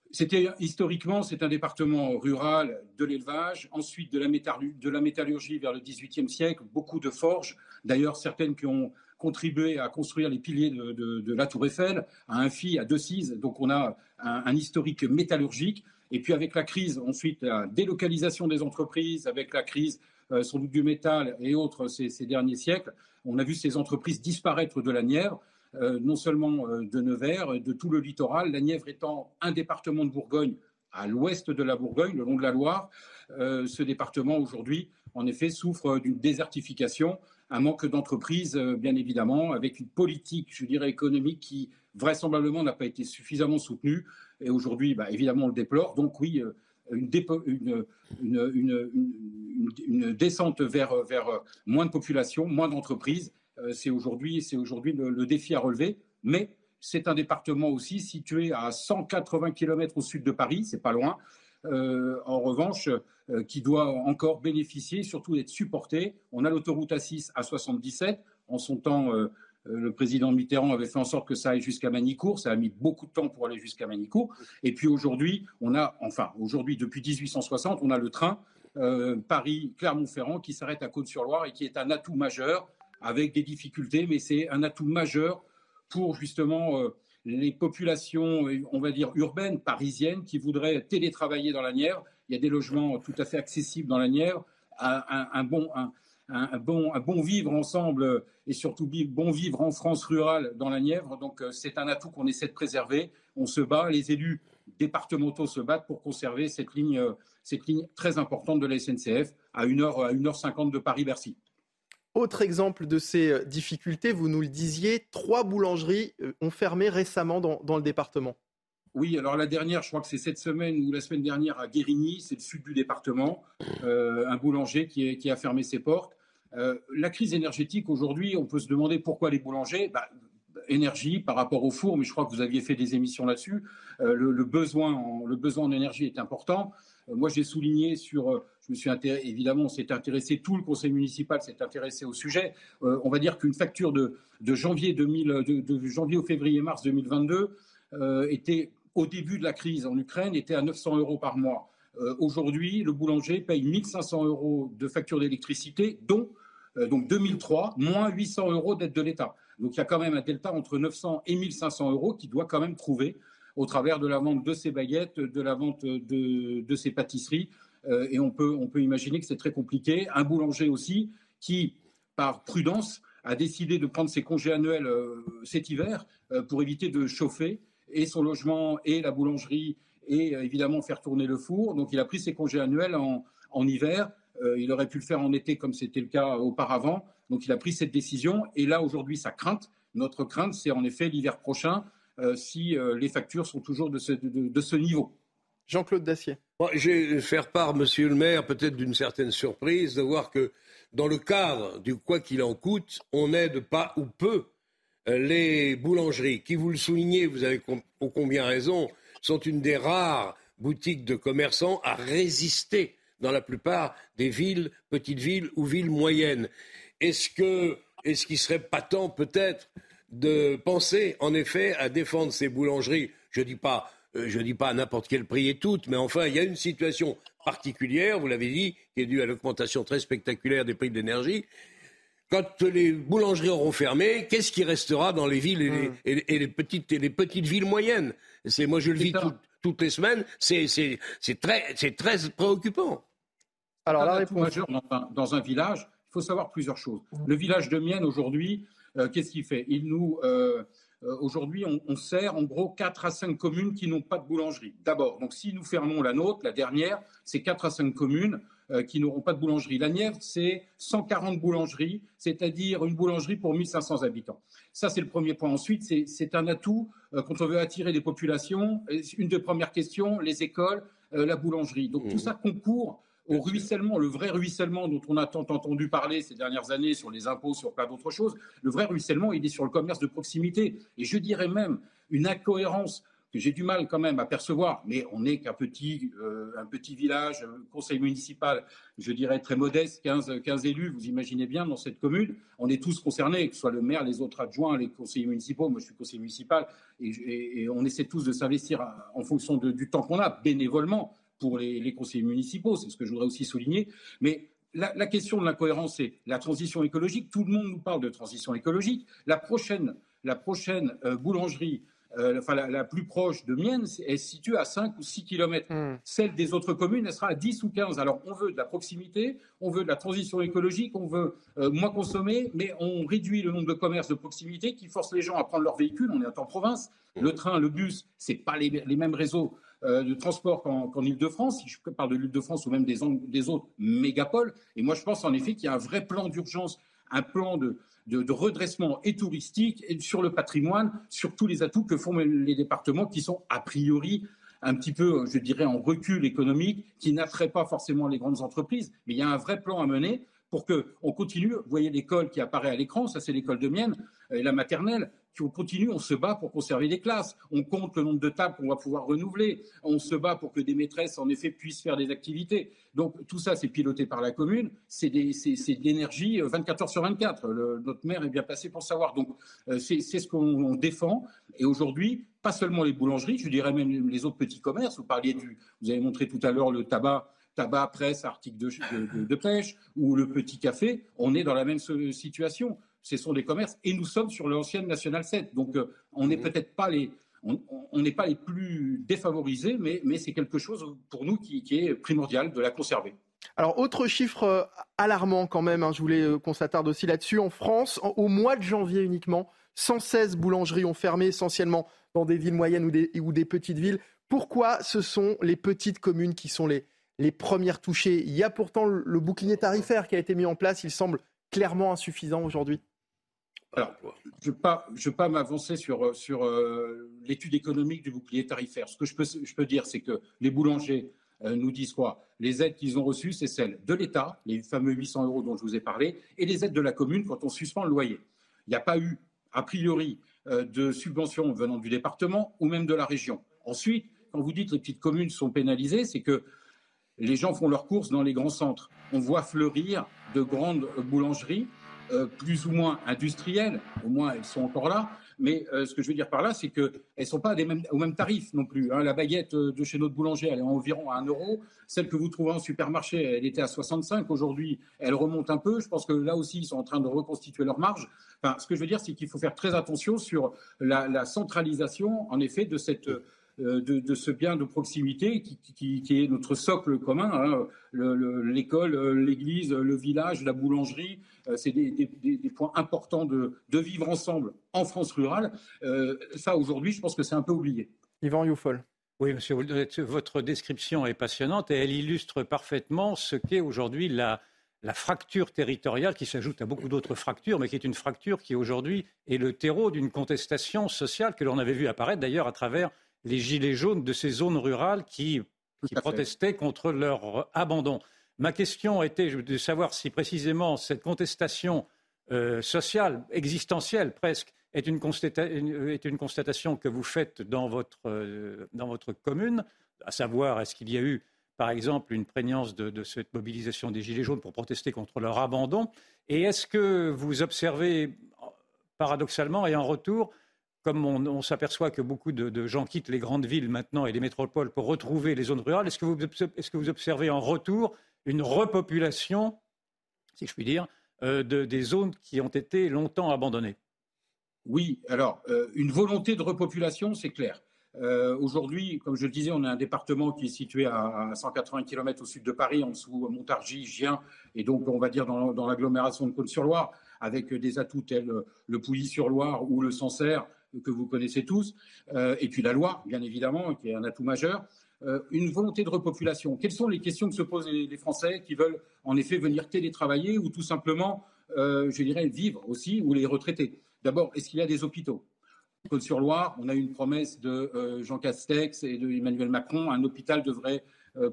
S22: C'était historiquement, c'est un département rural de l'élevage, ensuite de la, de la, métallurgie vers le XVIIIe siècle, beaucoup de forges, d'ailleurs certaines qui ont contribué à construire les piliers de, la Tour Eiffel, à un fil, à deux cises. Donc on a un, historique métallurgique. Et puis avec la crise, ensuite la délocalisation des entreprises, avec la crise euh, sans doute du métal et autres ces, derniers siècles, on a vu ces entreprises disparaître de la Nièvre. Euh, non seulement euh, de Nevers, de tout le littoral, la Nièvre étant un département de Bourgogne à l'ouest de la Bourgogne, le long de la Loire. ce département aujourd'hui, en effet, souffre d'une désertification un manque d'entreprises, euh, bien évidemment, avec une politique, je dirais, économique qui vraisemblablement n'a pas été suffisamment soutenue. Et aujourd'hui, bah, évidemment, on le déplore. Donc oui, euh, une, descente vers, moins de population, moins d'entreprises. c'est aujourd'hui, le, défi à relever. Mais c'est un département aussi situé à 180 km au sud de Paris, c'est pas loin. en revanche, qui doit encore bénéficier, surtout d'être supporté. On a l'autoroute A6 à 77. En son temps, euh, le président Mitterrand avait fait en sorte que ça aille jusqu'à Manicourt. Ça a mis beaucoup de temps pour aller jusqu'à Manicourt. Et puis aujourd'hui, on a, enfin, aujourd'hui, depuis 1860, on a le train euh, Paris-Clermont-Ferrand qui s'arrête à Côte-sur-Loire et qui est un atout majeur avec des difficultés, mais c'est un atout majeur pour justement euh, les populations, on va dire urbaines, parisiennes, qui voudraient télétravailler dans la Nièvre. Il y a des logements tout à fait accessibles dans la Nièvre. Un, bon, vivre ensemble et surtout bon vivre en France rurale dans la Nièvre. Donc euh, c'est un atout qu'on essaie de préserver. On se bat, les élus départementaux se battent pour conserver cette ligne, euh, très importante de la SNCF à 1h, à 1h50 de Paris-Bercy.
S1: Autre exemple de ces euh, difficultés, vous nous le disiez, trois boulangeries ont fermé récemment dans, le département.
S22: Oui, alors la dernière, je crois que c'est cette semaine ou la semaine dernière à Guérigny, c'est le sud du département, un boulanger qui, a fermé ses portes. Euh, la crise énergétique aujourd'hui, on peut se demander pourquoi les boulangers. Bah, énergie par rapport au four, mais je crois que vous aviez fait des émissions là-dessus. Euh, le, besoin en, le besoin énergie est important. Euh, moi, j'ai souligné sur, je me suis évidemment, on s'est intéressé, tout le conseil municipal s'est intéressé au sujet. on va dire qu'une facture de, janvier, 2000, de, janvier au février-mars 2022 était, au début de la crise en Ukraine, était à 900 euros par mois. Aujourd'hui, le boulanger paye 1500 euros de facture d'électricité, dont euh, donc 2003, moins 800 euros d'aide de l'État. Donc il y a quand même un delta entre 900 et 1500 euros qui doit quand même trouver au travers de la vente de ces baguettes, de la vente de, ces pâtisseries. Euh, et on peut, on peut imaginer que c'est très compliqué. Un boulanger aussi qui, par prudence, a décidé de prendre ses congés annuels euh, cet hiver pour éviter de chauffer et son logement et la boulangerie et évidemment faire tourner le four. Donc il a pris ses congés annuels en, en hiver euh, il aurait pu le faire en été comme c'était le cas auparavant. Donc il a pris cette décision. Et là, aujourd'hui, sa crainte, notre crainte, c'est en effet l'hiver prochain, euh, si euh, les factures sont toujours de ce, niveau.
S1: Jean-Claude Dacier.
S2: je vais faire part, monsieur le maire, peut-être d'une certaine surprise de voir que dans le cadre du quoi qu'il en coûte, on n'aide pas ou peu les boulangeries, qui, vous le soulignez, vous avez au combien raison, sont une des rares boutiques de commerçants à résister dans la plupart des villes, petites villes ou villes moyennes. Est-ce que, est-ce serait pas temps peut-être de penser en effet à défendre ces boulangeries? Je dis pas, euh, dis pas à n'importe quel prix et toutes, mais enfin il y a une situation particulière, vous l'avez dit, qui est due à l'augmentation très spectaculaire des prix de l'énergie. Quand les boulangeries auront fermé, qu'est-ce qui restera dans les villes et les, hmm. petites, et les petites villes moyennes? C'est moi je le vis toutes les semaines. C'est très, très préoccupant.
S22: Alors, la réponse... majeur dans un, village, il faut savoir plusieurs choses. Le village de Mienne, aujourd'hui, euh, qu'est-ce qu'il fait? Il nous. Euh, euh, aujourd'hui, on, sert en gros 4 à 5 communes qui n'ont pas de boulangerie. D'abord, donc si nous fermons la nôtre, la dernière, c'est 4 à 5 communes qui n'auront pas de boulangerie. La Nièvre, c'est 140 boulangeries, c'est-à-dire une boulangerie pour 1500 habitants. Ça, c'est le premier point. Ensuite, c'est un atout quand on veut attirer des populations. Une des premières questions, les écoles, la boulangerie. Donc tout mmh. ça concourt au ruissellement, le vrai ruissellement dont on a tant entendu parler ces dernières années sur les impôts, sur plein d'autres choses, le vrai ruissellement, il est sur le commerce de proximité. Et je dirais même une incohérence que j'ai du mal quand même à percevoir, mais on n'est qu'un petit, euh, village, un conseil municipal, je dirais très modeste, 15, 15 élus, vous imaginez bien, dans cette commune, on est tous concernés, que ce soit le maire, les autres adjoints, les conseillers municipaux, moi je suis conseiller municipal, et, on essaie tous de s'investir en fonction du temps qu'on a, bénévolement, pour les, conseillers municipaux, c'est ce que je voudrais aussi souligner. Mais la, question de l'incohérence, c'est la transition écologique. Tout le monde nous parle de transition écologique. La prochaine, la prochaine euh, boulangerie, euh, enfin la, plus proche de Mienne, est située à 5 ou 6 kilomètres. Hmm. Celle des autres communes, elle sera à 10 ou 15. Alors on veut de la proximité, on veut de la transition écologique, on veut euh, moins consommer, mais on réduit le nombre de commerces de proximité qui forcent les gens à prendre leur véhicule. On est en province. Le train, le bus, c'est pas les, les mêmes réseaux euh, de transport qu'en Ile-de-France, si je parle de l'Ile-de-France ou même des, des, autres mégapoles. Et moi, je pense en effet qu'il y a un vrai plan d'urgence, un plan de, de, redressement et touristique et sur le patrimoine, sur tous les atouts que font les départements qui sont a priori un petit peu, je dirais, en recul économique, qui n'attrait pas forcément les grandes entreprises, mais il y a un vrai plan à mener pour qu'on continue. Vous voyez l'école qui apparaît à l'écran, ça c'est l'école de Mienne, et la maternelle on continue, on se bat pour conserver les classes, on compte le nombre de tables qu'on va pouvoir renouveler, on se bat pour que des maîtresses, en effet, puissent faire des activités. Donc tout ça, c'est piloté par la commune, c'est de l'énergie 24 euh, heures sur 24. notre maire est bien placé pour savoir. Donc euh, c'est ce qu'on défend. Et aujourd'hui, pas seulement les boulangeries, je dirais même les autres petits commerces. Vous parliez du, vous avez montré tout à l'heure le tabac tabac, presse, articles de, de, pêche ou le petit café, on est dans la même situation ce sont des commerces, et nous sommes sur l'ancienne National 7. Donc, euh, on n'est peut-être pas les, on n'est pas les plus défavorisés, mais, mais c'est quelque chose pour nous qui, est primordial de la conserver.
S1: Alors, autre chiffre euh, alarmant quand même, hein, je voulais euh, qu'on s'attarde aussi là-dessus. En France, au mois de janvier uniquement, 116 boulangeries ont fermé, essentiellement dans des villes moyennes ou des, ou des petites villes. Pourquoi ce sont les petites communes qui sont les, les premières touchées? Il y a pourtant le bouclier tarifaire qui a été mis en place, il semble clairement insuffisant aujourd'hui.
S22: Alors, je ne veux pas, m'avancer sur, sur euh, l'étude économique du bouclier tarifaire. Ce que je peux, je peux dire, c'est que les boulangers euh, nous disent quoi? Les aides qu'ils ont reçues, c'est celles de l'État, les fameux 800 euros dont je vous ai parlé, et les aides de la commune quand on suspend le loyer. Il n'y a pas eu, a priori, euh, de subventions venant du département ou même de la région. Ensuite, quand vous dites que les petites communes sont pénalisées, c'est que les gens font leurs courses dans les grands centres. On voit fleurir de grandes boulangeries euh, plus ou moins industrielles, au moins elles sont encore là, mais euh, ce que je veux dire par là, c'est qu'elles ne sont pas au même tarif non plus. Hein. La baguette euh, de chez notre boulanger, elle est environ à 1 euro. Celle que vous trouvez en supermarché, elle était à 65. Aujourd'hui, elle remonte un peu. Je pense que là aussi, ils sont en train de reconstituer leur marge. Enfin, ce que je veux dire, c'est qu'il faut faire très attention sur la, centralisation, en effet, de cette de, ce bien de proximité qui, est notre socle commun. Hein. L'école, euh, l'église, le village, la boulangerie, euh, c'est des, points importants de, vivre ensemble en France rurale. ça, aujourd'hui, je pense que c'est un peu oublié.
S1: Yvan Youfol.
S18: Oui, monsieur, votre description est passionnante et elle illustre parfaitement ce qu'est aujourd'hui la, la fracture territoriale qui s'ajoute à beaucoup d'autres fractures, mais qui est une fracture qui aujourd'hui est le terreau d'une contestation sociale que l'on avait vu apparaître d'ailleurs à travers les gilets jaunes de ces zones rurales qui, protestaient contre leur abandon. Ma question était de savoir si précisément cette contestation euh, sociale, existentielle presque, est une, constatation que vous faites dans votre, euh, dans votre commune, à savoir est-ce qu'il y a eu par exemple une prégnance de, cette mobilisation des Gilets jaunes pour protester contre leur abandon? Et est-ce que vous observez, paradoxalement et en retour, comme on, s'aperçoit que beaucoup de, gens quittent les grandes villes maintenant et les métropoles pour retrouver les zones rurales, est-ce que vous, observez en retour une repopulation, si je puis dire, euh, des zones qui ont été longtemps abandonnées?
S22: Oui, alors, euh, une volonté de repopulation, c'est clair. Euh, aujourd'hui, comme je le disais, on a un département qui est situé à, 180 km au sud de Paris, en dessous Montargis, Gien, et donc on va dire dans, dans l'agglomération de Côte-sur-Loire, avec des atouts tels le Pouilly-sur-Loire ou le Sancerre, que vous connaissez tous, euh, et puis la loi, bien évidemment, qui est un atout majeur. Euh, une volonté de repopulation. Quelles sont les questions que se posent les, Français qui veulent en effet venir télétravailler ou tout simplement, euh, je dirais, vivre aussi, ou les retraités D'abord, est-ce qu'il y a des hôpitaux? Côte-sur-Loire, on a eu une promesse de Jean Castex et de Emmanuel Macron, un hôpital devrait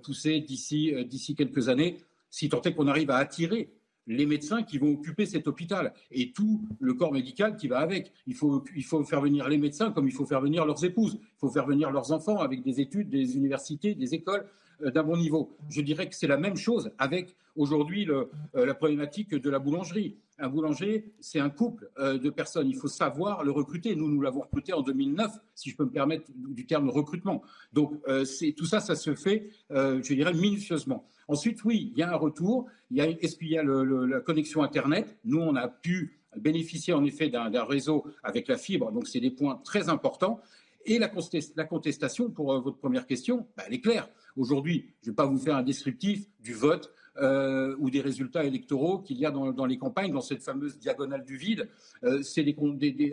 S22: pousser d'ici d'ici quelques années, si tant est qu'on arrive à attirer les médecins qui vont occuper cet hôpital et tout le corps médical qui va avec. Il faut, il faut faire venir les médecins comme il faut faire venir leurs épouses, il faut faire venir leurs enfants avec des études, des universités, des écoles euh, d'un bon niveau. Je dirais que c'est la même chose avec aujourd'hui euh, la problématique de la boulangerie. Un boulanger, c'est un couple euh, de personnes. Il faut savoir le recruter. Nous, nous l'avons recruté en 2009, si je peux me permettre du terme recrutement. Donc, tout ça, ça se fait, je dirais, minutieusement. Ensuite, oui, il y a un retour. est-ce qu'il y a la connexion Internet? Nous, on a pu bénéficier en effet d'un, réseau avec la fibre, donc c'est des points très importants. Et la, contestation, pour euh, votre première question, bah, elle est claire. Aujourd'hui, je ne vais pas vous faire un descriptif du vote euh, ou des résultats électoraux qu'il y a dans, les campagnes, dans cette fameuse diagonale du vide. Euh, c'est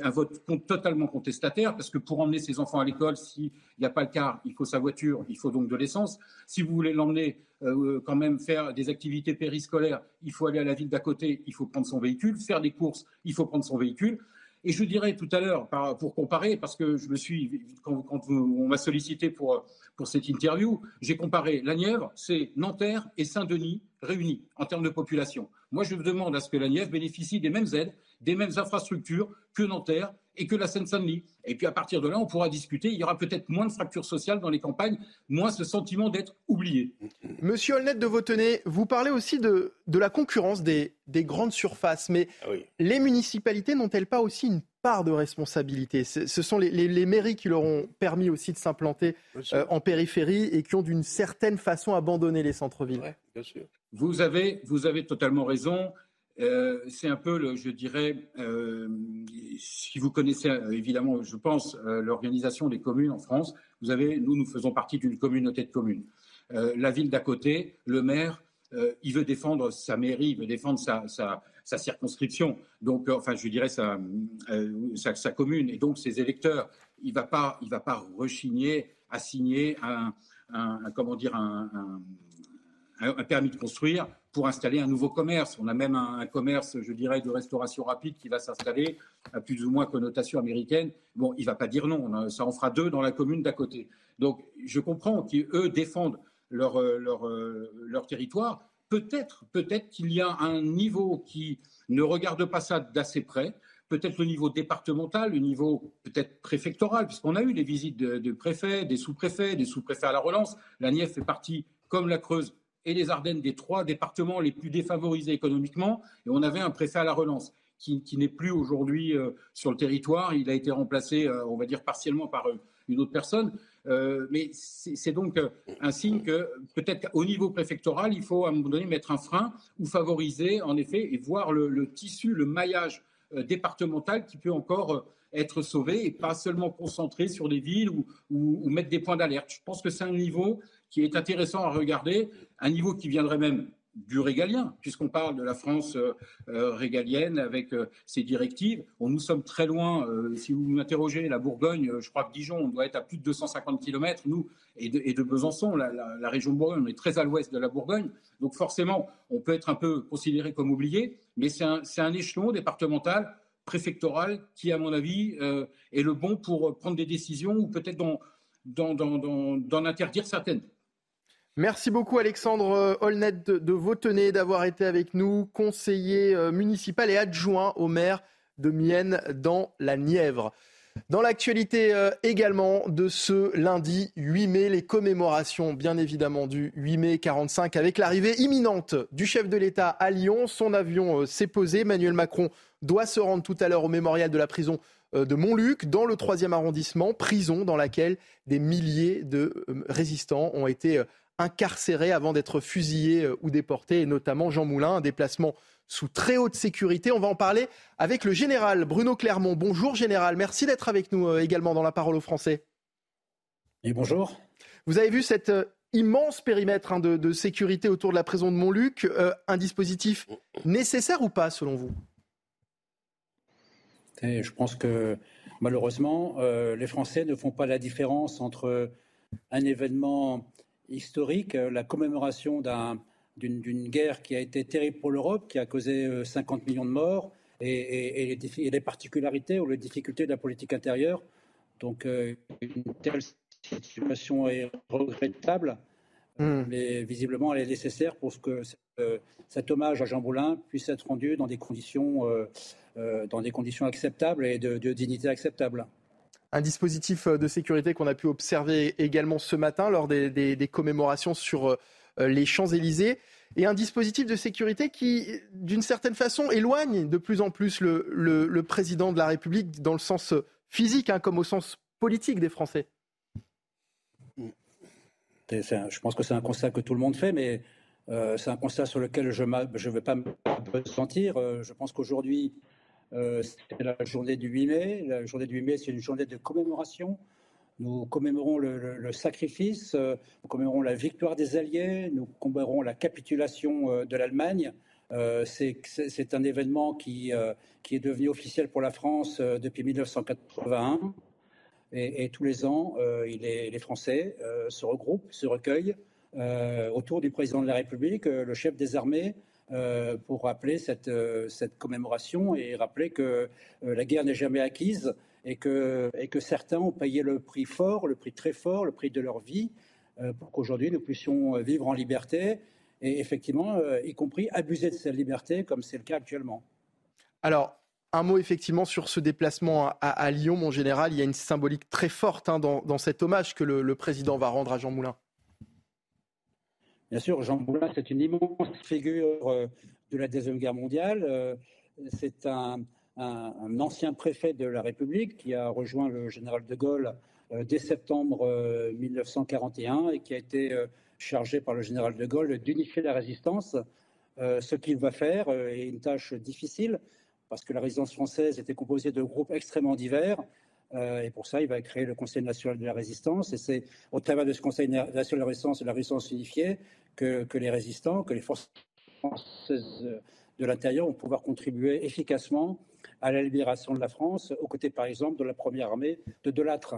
S22: un vote totalement contestataire, parce que pour emmener ses enfants à l'école, s'il n'y a pas le car, il faut sa voiture, il faut donc de l'essence. Si vous voulez l'emmener euh, quand même faire des activités périscolaires, il faut aller à la ville d'à côté, il faut prendre son véhicule. Faire des courses, il faut prendre son véhicule. Et je dirais tout à l'heure, pour comparer, parce que je me suis, quand, on m'a sollicité pour, pour cette interview. J'ai comparé la Nièvre, c'est Nanterre et Saint-Denis réunis en termes de population. Moi, je demande à ce que la Nièvre bénéficie des mêmes aides, des mêmes infrastructures que Nanterre et que la Seine-Saint-Denis. Et puis à partir de là, on pourra discuter. Il y aura peut-être moins de fractures sociales dans les campagnes, moins ce sentiment d'être oublié.
S1: Monsieur Olnet de Vautenay, vous parlez aussi de, de la concurrence des, des grandes surfaces, mais
S2: Ah
S1: les municipalités n'ont-elles pas aussi une part de responsabilité Ce sont les, les- les mairies qui leur ont permis aussi de s'implanter euh, en périphérie et qui ont d'une certaine façon abandonné les centres-villes.
S22: Vous avez, vous avez totalement raison. Euh, c'est un peu, le, je dirais, euh, si vous connaissez évidemment, je pense, euh, l'organisation des communes en France, vous avez, nous, nous faisons partie d'une communauté de communes. Euh, la ville d'à côté, le maire, euh, il veut défendre sa mairie, il veut défendre sa, sa, sa circonscription, donc, euh, enfin, je dirais sa, euh, sa, sa commune, et donc ses électeurs. Il va, pas- il va pas rechigner à signer un, un- comment dire, un- un permis de construire pour installer un nouveau commerce. On a même un, commerce, je dirais, de restauration rapide qui va s'installer à plus ou moins connotation américaine. Bon, il va pas dire non, ça en fera deux dans la commune d'à côté. Donc, je comprends qu'eux défendent leur, euh, leur, leur territoire. Peut-être, peut-être qu'il y a un niveau qui ne regarde pas ça d'assez près. Peut-être le niveau départemental, le niveau peut-être préfectoral, puisqu'on a eu les visites de, préfets, des sous-préfets, des sous-préfets à la relance. La Nièvre fait partie, comme la Creuse et les Ardennes, des trois départements les plus défavorisés économiquement. Et on avait un préfet à la relance qui, qui n'est plus aujourd'hui euh, sur le territoire. Il a été remplacé, euh, on va dire, partiellement par euh, une autre personne. Euh, mais c'est donc euh, un signe que peut-être qu'au niveau préfectoral, il faut à un moment donné mettre un frein ou favoriser, en effet, et voir le, tissu, le maillage euh, départemental qui peut encore être sauvé et pas seulement concentré sur des villes ou mettre des points d'alerte. Je pense que c'est un niveau qui est intéressant à regarder, un niveau qui viendrait même du régalien, puisqu'on parle de la France euh, euh, régalienne avec euh, ses directives. Bon, nous sommes très loin. euh, si vous m'interrogez, la Bourgogne, je crois que Dijon, on doit être à plus de 250 km, nous, et de, et de Besançon, la, région de Bourgogne, on est très à l'ouest de la Bourgogne. Donc forcément, on peut être un peu considéré comme oublié, mais c'est un, un échelon départemental, préfectoral, qui, à mon avis, est le bon pour prendre des décisions ou peut-être d'en interdire certaines.
S1: Merci beaucoup Alexandre euh, Holnet de, de Vautenay d'avoir été avec nous, conseiller euh, municipal et adjoint au maire de Mienne dans la Nièvre. Dans l'actualité euh, également de ce lundi 8 mai, les commémorations bien évidemment du 8 mai 45 avec l'arrivée imminente du chef de l'État à Lyon. Son avion euh, s'est posé. Emmanuel Macron doit se rendre tout à l'heure au mémorial de la prison euh, de Montluc, dans le 3e arrondissement, prison dans laquelle des milliers de euh, résistants ont été euh, incarcérés avant d'être fusillés euh, ou déportés, et notamment Jean Moulin, un déplacement sous très haute sécurité. On va en parler avec le général Bruno Clermont. Bonjour général, merci d'être avec nous euh, également dans la parole aux Français.
S23: Et bonjour.
S1: Vous avez vu cet euh, immense périmètre hein, de, de sécurité autour de la prison de Montluc, un dispositif nécessaire ou pas selon vous?
S23: Et je pense que malheureusement, les Français ne font pas la différence entre un événement historique, euh, la commémoration d'un- d'une guerre qui a été terrible pour l'Europe, qui a causé euh, 50 millions de morts, et, et- et les, défi- et les particularités ou les difficultés de la politique intérieure. Donc euh, une telle situation est regrettable, mais visiblement elle est nécessaire pour que euh, cet hommage à Jean Boulin puisse être rendu dans des conditions, euh, euh, dans des conditions acceptables et de, de dignité acceptable.
S1: Un dispositif euh, de sécurité qu'on a pu observer également ce matin lors des, commémorations sur euh, euh, les Champs-Élysées. Et un dispositif de sécurité qui, d'une certaine façon, éloigne de plus en plus le, président de la République dans le sens physique, hein, comme au sens politique des Français.
S23: Je pense que c'est un constat que tout le monde fait, mais c'est un constat sur lequel je ne vais pas me sentir. Je pense qu'aujourd'hui, euh, c'est la journée du 8 mai. La journée du 8 mai, c'est une journée de commémoration. Nous commémorons le, sacrifice, euh, nous commémorons la victoire des Alliés, nous commémorons la capitulation euh, de l'Allemagne. C'est un événement qui, est devenu officiel pour la France depuis 1981. Et, tous les ans, les Français se regroupent, se recueillent autour du président de la République, le chef des armées, euh, pour rappeler cette, euh, cette commémoration et rappeler que euh, la guerre n'est jamais acquise et que, et que certains ont payé le prix fort, le prix très fort, le prix de leur vie pour qu'aujourd'hui nous puissions vivre en liberté et effectivement, y compris abuser de cette liberté comme c'est le cas actuellement.
S1: Alors, un mot effectivement sur ce déplacement à, Lyon, mon général. Il y a une symbolique très forte hein, dans, cet hommage que le, président va rendre à Jean Moulin.
S23: Bien sûr, Jean Moulin, c'est une immense figure euh, de la Deuxième Guerre mondiale. Euh, c'est un, ancien préfet de la République qui a rejoint le général de Gaulle euh, dès septembre 1941 et qui a été chargé par le général de Gaulle d'unifier la résistance. ce qu'il va faire est une tâche difficile parce que la résistance française était composée de groupes extrêmement divers. Euh, et pour ça, il va créer le Conseil national de la résistance. Et c'est au travers de ce Conseil national de la résistance et de la résistance unifiée que, que, les résistants, que les forces françaises de l'intérieur vont pouvoir contribuer efficacement à la libération de la France, aux côtés, par exemple, de la première armée de Delattre.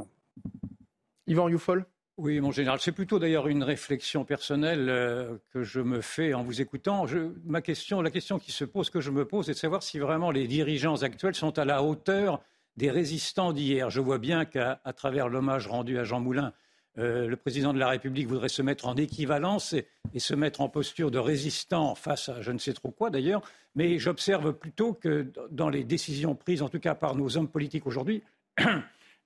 S1: Yvan Youfol
S18: oui, mon général, c'est plutôt d'ailleurs une réflexion personnelle euh, que je me fais en vous écoutant. ma question, la question qui se pose, que je me pose, est de savoir si vraiment les dirigeants actuels sont à la hauteur des résistants d'hier. Je vois bien qu'à travers l'hommage rendu à Jean Moulin, euh, le président de la République voudrait se mettre en équivalence et, se mettre en posture de résistant face à je ne sais trop quoi d'ailleurs. Mais j'observe plutôt que dans les décisions prises, en tout cas par nos hommes politiques aujourd'hui, [clears throat]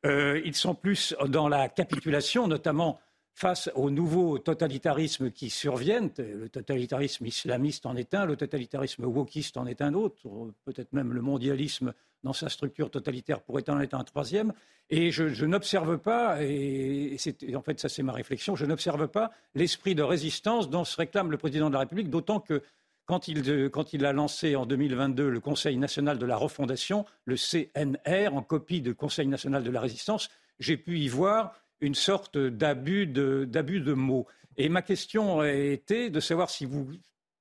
S18: Euh, ils sont plus dans la capitulation, notamment face aux nouveaux totalitarismes qui surviennent. Le totalitarisme islamiste en est un, le totalitarisme wokiste en est un autre, peut-être même le mondialisme dans sa structure totalitaire pourrait en être un troisième. Et je, n'observe pas, et, en fait ça c'est ma réflexion, je n'observe pas l'esprit de résistance dont se réclame le président de la République, d'autant que quand il, a lancé en 2022 le Conseil national de la refondation, le CNR, en copie du Conseil national de la résistance, j'ai pu y voir une sorte d'abus de, mots. Et ma question était de savoir si vous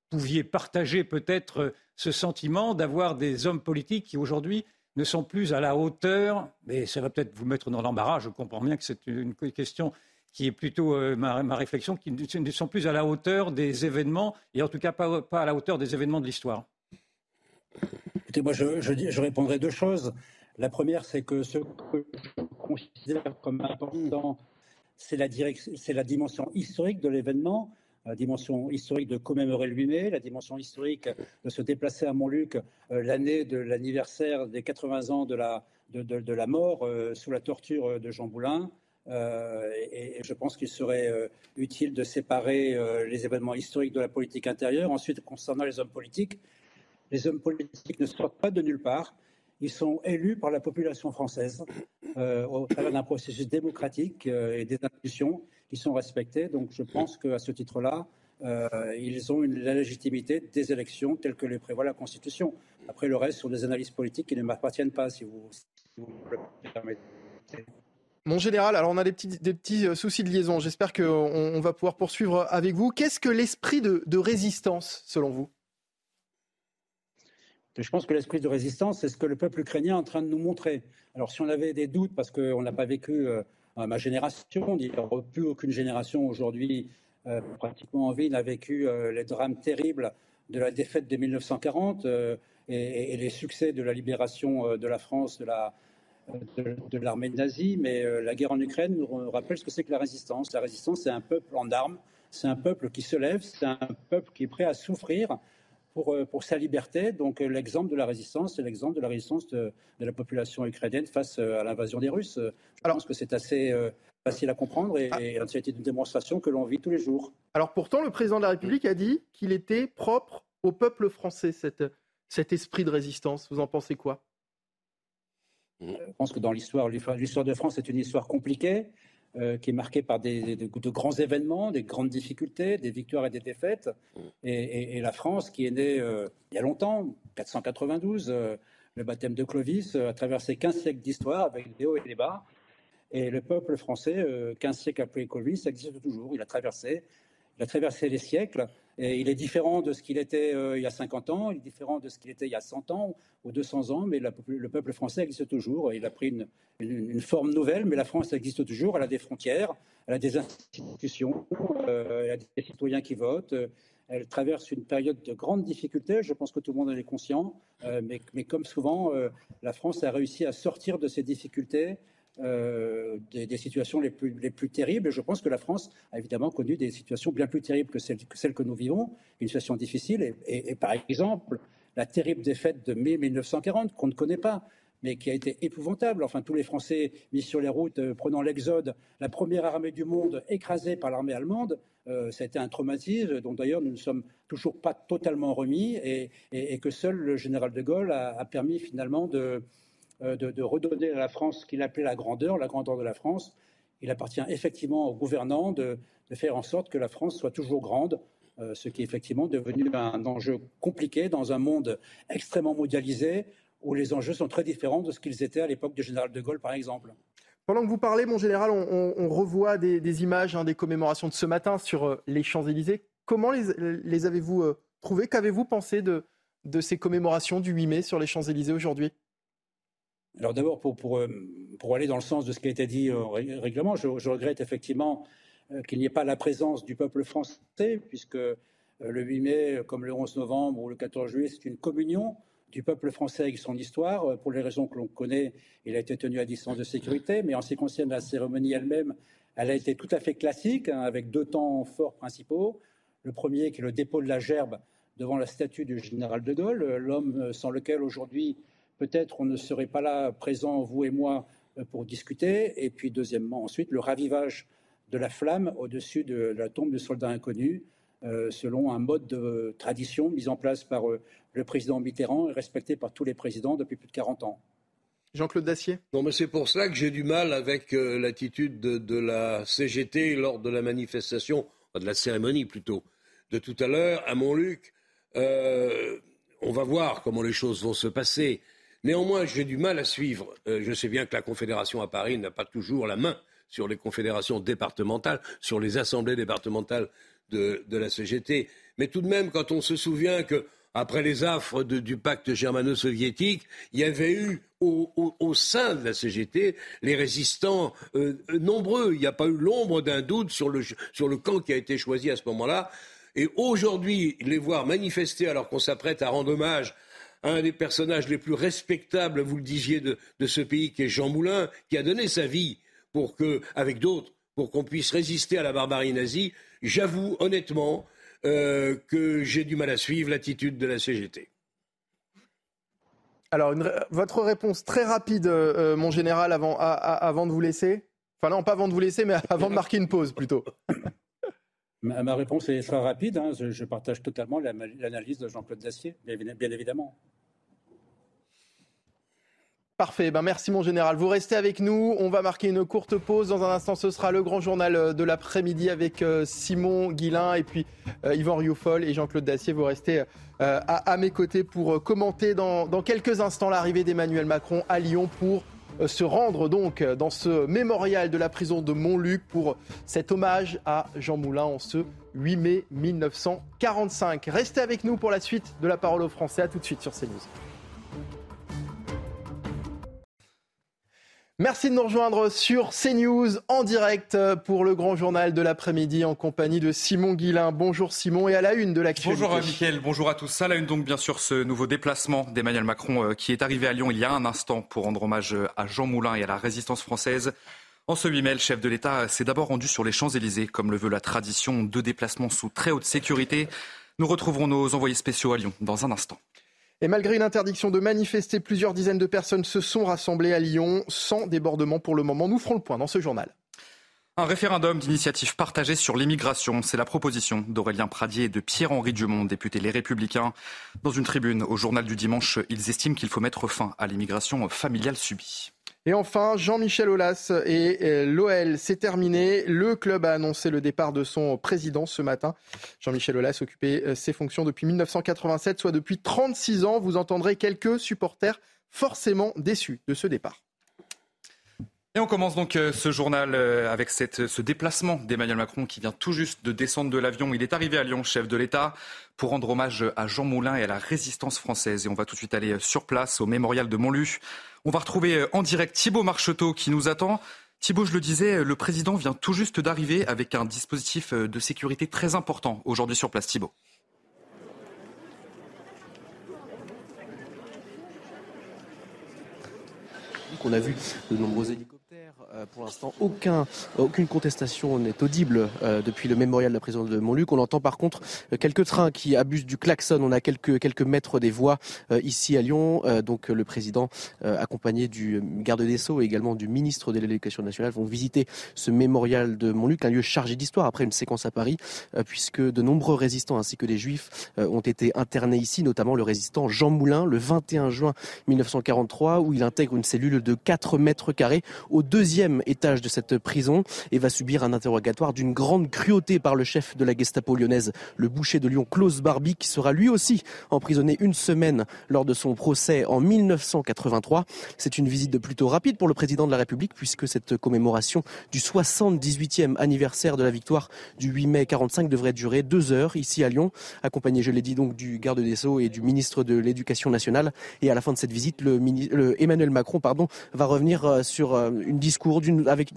S18: pouviez partager peut-être ce sentiment d'avoir des hommes politiques qui aujourd'hui ne sont plus à la hauteur, mais ça va peut-être vous mettre dans l'embarras, je comprends bien que c'est une question qui est plutôt euh, ma, réflexion, qui ne sont plus à la hauteur des événements, et en tout cas pas, à la hauteur des événements de l'histoire
S23: Écoutez, moi je, je, répondrai deux choses. La première, c'est que ce que je considère comme important, c'est la, dimension historique de l'événement, la dimension historique de commémorer le 8 mai, la dimension historique de se déplacer à Montluc euh, l'année de l'anniversaire des 80 ans de la, mort euh, sous la torture de Jean Boulin, euh, et, je pense qu'il serait euh, utile de séparer euh, les événements historiques de la politique intérieure. Ensuite, concernant les hommes politiques, les hommes politiques ne sortent pas de nulle part. Ils sont élus par la population française au travers d'un processus démocratique et des institutions qui sont respectées. Donc je pense qu'à ce titre-là, ils ont la légitimité des élections telles que les prévoit la Constitution. Après, le reste sont des analyses politiques qui ne m'appartiennent pas, si vous, si vous permettez.
S1: Mon général, alors on a des petits, euh, soucis de liaison. J'espère qu'on on va pouvoir poursuivre avec vous. Qu'est-ce que l'esprit de, résistance, selon vous?
S23: Je pense que l'esprit de résistance, c'est ce que le peuple ukrainien est en train de nous montrer. Alors, si on avait des doutes, parce qu'on n'a pas vécu euh, ma génération, il n'y a plus aucune génération aujourd'hui euh, pratiquement en vie n'a vécu les drames terribles de la défaite de 1940 et, les succès de la libération de la France, de de, l'armée nazie, mais euh, la guerre en Ukraine nous rappelle ce que c'est que la résistance. La résistance, c'est un peuple en armes, c'est un peuple qui se lève, c'est un peuple qui est prêt à souffrir pour, euh, pour sa liberté. Donc euh, l'exemple de la résistance, c'est l'exemple de la résistance de, la population ukrainienne face à l'invasion des Russes. Je pense que c'est assez facile à comprendre et, ah. c'est une démonstration que l'on vit tous les jours.
S1: Alors pourtant, le président de la République a dit qu'il était propre au peuple français, cette, cet esprit de résistance. Vous en pensez quoi?
S23: Je pense que dans l'histoire, l'histoire de France est une histoire compliquée, euh, qui est marquée par des, de, grands événements, des grandes difficultés, des victoires et des défaites. Et, la France, qui est née euh, il y a longtemps, 492, euh, le baptême de Clovis, a traversé 15 siècles d'histoire avec des hauts et des bas. Et le peuple français, 15 siècles après Clovis, existe toujours. Il a traversé, il a traversé les siècles. Il est différent de ce qu'il était euh, il y a 50 ans, il est différent de ce qu'il était il y a 100 ans ou 200 ans, mais le peuple français existe toujours. Il a pris une, forme nouvelle, mais la France existe toujours. Elle a des frontières, elle a des institutions, euh, elle a des citoyens qui votent. elle traverse une période de grande difficulté, je pense que tout le monde en est conscient, euh, mais, comme souvent, la France a réussi à sortir de ces difficultés des, situations les plus, les plus terribles. Et je pense que la France a évidemment connu des situations bien plus terribles que celles que, nous vivons, une situation difficile. et par exemple, la terrible défaite de mai 1940 qu'on ne connaît pas mais qui a été épouvantable. Enfin, tous les Français mis sur les routes, euh, prenant l'exode, la première armée du monde écrasée par l'armée allemande, euh, ça a été un traumatisme dont d'ailleurs nous ne sommes toujours pas totalement remis et, que seul le général de Gaulle a, permis finalement euh, de, de, redonner à la France ce qu'il appelait la grandeur, la grandeur de la France. Il appartient effectivement aux gouvernants de, faire en sorte que la France soit toujours grande, ce qui est effectivement devenu un enjeu compliqué dans un monde extrêmement mondialisé, où les enjeux sont très différents de ce qu'ils étaient à l'époque du général de Gaulle, par exemple.
S1: Pendant que vous parlez, mon général, on, revoit des, images hein, des commémorations de ce matin sur euh, les Champs-Élysées. Comment les, avez-vous euh, trouvées? Qu'avez-vous pensé de, ces commémorations du 8 mai sur les Champs-Élysées aujourd'hui?
S23: Alors d'abord, pour, euh, pour, aller dans le sens de ce qui a été dit au règlement, je, regrette effectivement qu'il n'y ait pas la présence du peuple français, puisque le 8 mai, comme le 11 novembre ou le 14 juillet, c'est une communion du peuple français avec son histoire. Euh, pour les raisons que l'on connaît, il a été tenu à distance de sécurité, mais en ce qui concerne la cérémonie elle-même, elle a été tout à fait classique, hein, avec deux temps forts principaux. Le premier qui est le dépôt de la gerbe devant la statue du général de Gaulle, euh, l'homme euh, sans lequel aujourd'hui peut-être on ne serait pas là présent, vous et moi, pour discuter. Et puis deuxièmement, ensuite, le ravivage de la flamme au-dessus de la tombe du soldat inconnu, selon un mode de tradition mis en place par le président Mitterrand est respecté par tous les présidents depuis plus de 40 ans.
S1: Jean-Claude Dacier
S2: Non, mais c'est pour cela que j'ai du mal avec euh, l'attitude de, la CGT lors de la manifestation, de la cérémonie plutôt, de tout à l'heure à Montluc. Euh, on va voir comment les choses vont se passer. Néanmoins, j'ai du mal à suivre. Euh, je sais bien que la Confédération à Paris n'a pas toujours la main sur les confédérations départementales, sur les assemblées départementales de, la CGT. Mais tout de même, quand on se souvient que après les affres du pacte germano-soviétique, il y avait eu au, sein de la CGT les résistants euh, nombreux. Il n'y a pas eu l'ombre d'un doute sur le, sur le camp qui a été choisi à ce moment-là. Et aujourd'hui, les voir manifester alors qu'on s'apprête à rendre hommage un des personnages les plus respectables, vous le disiez, de, ce pays, qui est Jean Moulin, qui a donné sa vie pour que, avec d'autres, pour qu'on puisse résister à la barbarie nazie, j'avoue honnêtement euh, que j'ai du mal à suivre l'attitude de la CGT.
S1: Alors, votre réponse très rapide, euh, mon général, avant, avant de vous laisser Enfin non, pas avant de vous laisser, mais [laughs] avant de marquer une pause plutôt.
S23: Ma, réponse est rapide. Hein. Je, partage totalement l'analyse de Jean-Claude Dacier, bien évidemment.
S1: Parfait, ben merci mon général. Vous restez avec nous. On va marquer une courte pause. Dans un instant, ce sera le grand journal euh, de l'après-midi avec euh, Simon Guillain et puis euh, Yvan Rioufol et Jean-Claude Dacier. Vous restez à, mes côtés pour commenter dans quelques instants l'arrivée d'Emmanuel Macron à Lyon pour se rendre donc dans ce mémorial de la prison de Montluc pour cet hommage à Jean Moulin en ce 8 mai 1945. Restez avec nous pour la suite de la parole aux Français. À tout de suite sur CNews. Merci de nous rejoindre sur CNews en direct pour le grand journal de l'après-midi en compagnie de Simon Guillain. Bonjour Simon et à la une de l'actualité.
S3: Bonjour Mickaël, bonjour à tous. À la une donc bien sûr ce nouveau déplacement d'Emmanuel Macron euh, qui est arrivé à Lyon il y a un instant pour rendre hommage euh, à Jean Moulin et à la résistance française. En ce 8 mai, le chef de l'État s'est d'abord rendu sur les Champs-Élysées comme le veut la tradition, deux déplacements sous très haute sécurité. Nous retrouverons nos envoyés spéciaux à Lyon dans un instant.
S1: Et malgré une interdiction de manifester, plusieurs dizaines de personnes se sont rassemblées à Lyon sans débordement pour le moment. Nous ferons le point dans ce journal.
S3: Un référendum d'initiative partagée sur l'immigration, c'est la proposition d'Aurélien Pradier et de Pierre-Henri Dumont, député Les Républicains. Dans une tribune au journal du dimanche, ils estiment qu'il faut mettre fin à l'immigration familiale subie.
S1: Et enfin, Jean-Michel Aulas et euh, l'OL, c'est terminé. Le club a annoncé le départ de son président ce matin. Jean-Michel Aulas occupait euh, ses fonctions depuis 1987, soit depuis 36 ans. Vous entendrez quelques supporters forcément déçus de ce départ.
S3: Et on commence donc euh, ce journal avec cette, ce déplacement d'Emmanuel Macron qui vient tout juste de descendre de l'avion. Il est arrivé à Lyon, chef de l'État, pour rendre hommage à Jean Moulin et à la résistance française. Et on va tout de suite aller sur place au mémorial de Montluc on va retrouver euh, en direct Thibault Marcheteau qui nous attend. Thibault, je le disais, euh, le président vient tout juste d'arriver avec un dispositif euh, de sécurité très important aujourd'hui sur place. Thibault.
S8: On a vu de nombreux hélicoptères Euh, pour l'instant, aucun, aucune contestation n'est audible euh, depuis le mémorial de la prison de Montluc. On entend par contre euh, quelques trains qui abusent du klaxon. On a quelques, quelques mètres des voies ici à Lyon. donc le président, accompagné du garde des Sceaux et également du ministre de l'Éducation nationale, vont visiter ce mémorial de Montluc, un lieu chargé d'histoire après une séquence à Paris, puisque de nombreux résistants ainsi que des juifs ont été internés ici, notamment le résistant Jean Moulin le 21 juin 1943, où il intègre une cellule de 4 mètres carrés au deuxième étage de cette prison et va subir un interrogatoire d'une grande cruauté par le chef de la Gestapo lyonnaise, le boucher de Lyon, Klaus Barbie, qui sera lui aussi emprisonné une semaine lors de son procès en 1983. C'est une visite plutôt rapide pour le président de la République puisque cette commémoration du 78e anniversaire de la victoire du 8 mai 45 devrait durer deux heures ici à Lyon, accompagné, je l'ai dit donc, du garde des Sceaux et du ministre de l'Éducation nationale. Et à la fin de cette visite, le, le Emmanuel Macron, pardon, va revenir euh, sur euh, une discours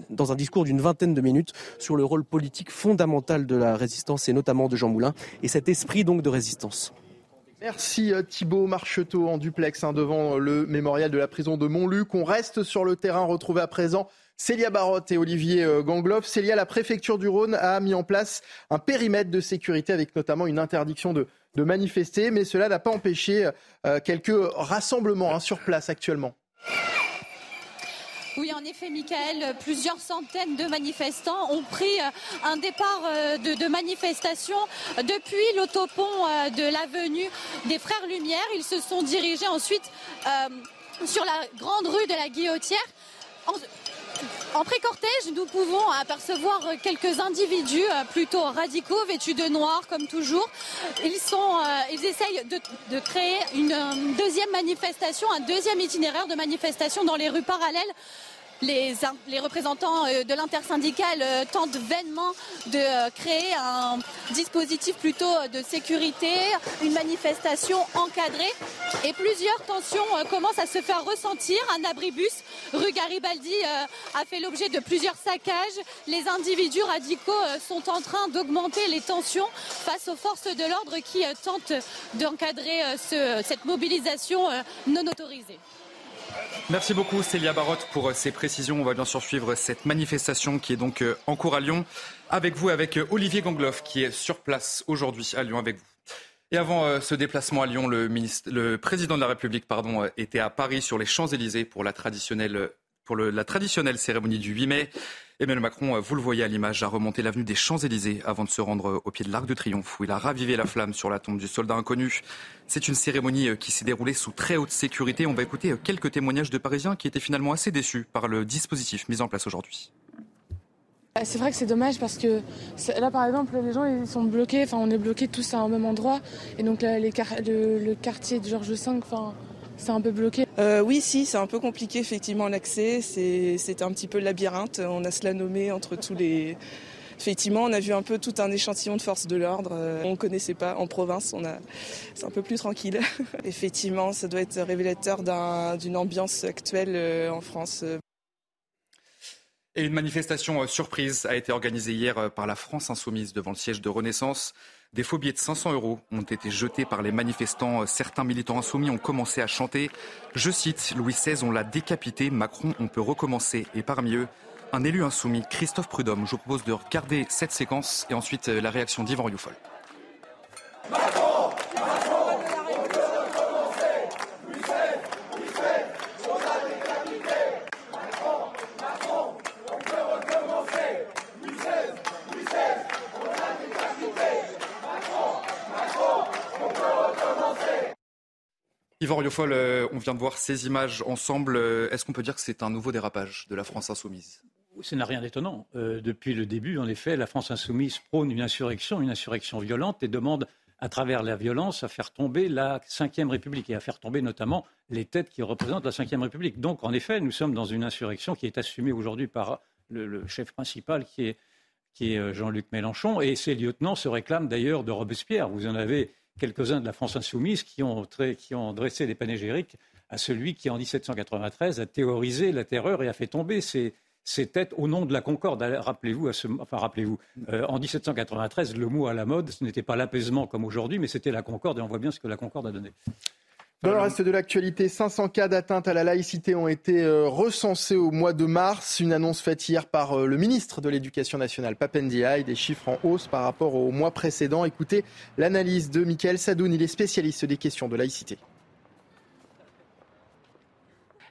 S8: dans un discours d'une vingtaine de minutes sur le rôle politique fondamental de la résistance et notamment de Jean Moulin et cet esprit donc de résistance.
S1: Merci euh, Thibault Marcheteau en duplex hein, devant le mémorial de la prison de Montluc. On reste sur le terrain, retrouvé à présent Célia Barotte et Olivier euh, Gangloff. Célia, la préfecture du Rhône a mis en place un périmètre de sécurité avec notamment une interdiction de, manifester, mais cela n'a pas empêché euh, quelques rassemblements hein, sur place actuellement.
S24: Oui, en effet, Michael, plusieurs centaines de manifestants ont pris euh, un départ euh, de, manifestation depuis l'autopont euh, de l'avenue des Frères Lumière. Ils se sont dirigés ensuite sur la grande rue de la Guillotière. En pré-cortège, nous pouvons apercevoir quelques individus plutôt radicaux, vêtus de noir comme toujours. Ils, sont, ils essayent de, créer une deuxième manifestation, un deuxième itinéraire de manifestation dans les rues parallèles les, représentants euh, de l'intersyndicale euh, tentent vainement de euh, créer un dispositif plutôt de sécurité, une manifestation encadrée et plusieurs tensions commencent à se faire ressentir. Un abribus rue Garibaldi a fait l'objet de plusieurs saccages. Les individus radicaux sont en train d'augmenter les tensions face aux forces de l'ordre qui tentent d'encadrer cette mobilisation non autorisée.
S3: Merci beaucoup Célia Barotte pour euh, ces précisions. On va bien sûr suivre cette manifestation qui est donc euh, en cours à Lyon. Avec vous, avec euh, Olivier Gangloff qui est sur place aujourd'hui à Lyon avec vous. Et avant ce déplacement à Lyon, le, président de la République était à Paris sur les Champs-Élysées pour la traditionnelle, pour la traditionnelle cérémonie du 8 mai. Emmanuel Macron, vous le voyez à l'image, a remonté l'avenue des Champs-Élysées avant de se rendre au pied de l'Arc de Triomphe, où il a ravivé la flamme sur la tombe du soldat inconnu. C'est une cérémonie euh, qui s'est déroulée sous très haute sécurité. On va écouter euh, quelques témoignages de Parisiens qui étaient finalement assez déçus par le dispositif mis en place aujourd'hui.
S25: Ah, c'est vrai que c'est dommage parce que là, par exemple, les gens ils sont bloqués. Enfin, on est bloqués tous à un même endroit, et donc le, le, quartier de Georges V, enfin, c'est un peu bloqué.
S5: Euh, oui, si, c'est un peu compliqué effectivement l'accès. C'est un petit peu le labyrinthe. On a cela nommé entre tous les. Effectivement, on a vu un peu tout un échantillon de forces de l'ordre. Euh, on ne connaissait pas en province. On a, c'est un peu plus tranquille. [laughs] Effectivement, ça doit être révélateur d'une ambiance actuelle euh, en France.
S3: Et une manifestation surprise a été organisée hier par la France Insoumise devant le siège de Renaissance. Des faux billets de 500 euros ont été jetés par les manifestants. Certains militants insoumis ont commencé à chanter. Je cite, Louis XVI, on l'a décapité, Macron, on peut recommencer. Et parmi eux, un élu insoumis, Christophe Prudhomme. Je vous propose de regarder cette séquence et ensuite la réaction d'Yvan Rioufol. Yvan Rioufol, euh, on vient de voir ces images ensemble. Euh, est-ce qu'on peut dire que c'est un nouveau dérapage de la France insoumise?
S18: Ce n'a rien d'étonnant. Euh, depuis le début, en effet, la France insoumise prône une insurrection, une insurrection violente et demande à travers la violence à faire tomber la Ve République et à faire tomber notamment les têtes qui représentent la Ve République. Donc, en effet, nous sommes dans une insurrection qui est assumée aujourd'hui par le, chef principal qui est, qui est Jean-Luc Mélenchon et ses lieutenants se réclament d'ailleurs de Robespierre. Vous en avez quelques-uns de la France insoumise qui ont, dressé des panégyriques à celui qui, en 1793, a théorisé la terreur et a fait tomber ces, têtes au nom de la concorde. Rappelez-vous, rappelez-vous, euh, en 1793, le mot à la mode, ce n'était pas l'apaisement comme aujourd'hui, mais c'était la concorde, et on voit bien ce que la concorde a donné.
S1: Dans le reste de l'actualité, 500 cas d'atteinte à la laïcité ont été euh, recensés au mois de mars. Une annonce faite hier par euh, le ministre de l'Éducation nationale, Papendiaï, des chiffres en hausse par rapport au mois précédent. Écoutez l'analyse de Michael Sadoun, il est spécialiste des questions de laïcité.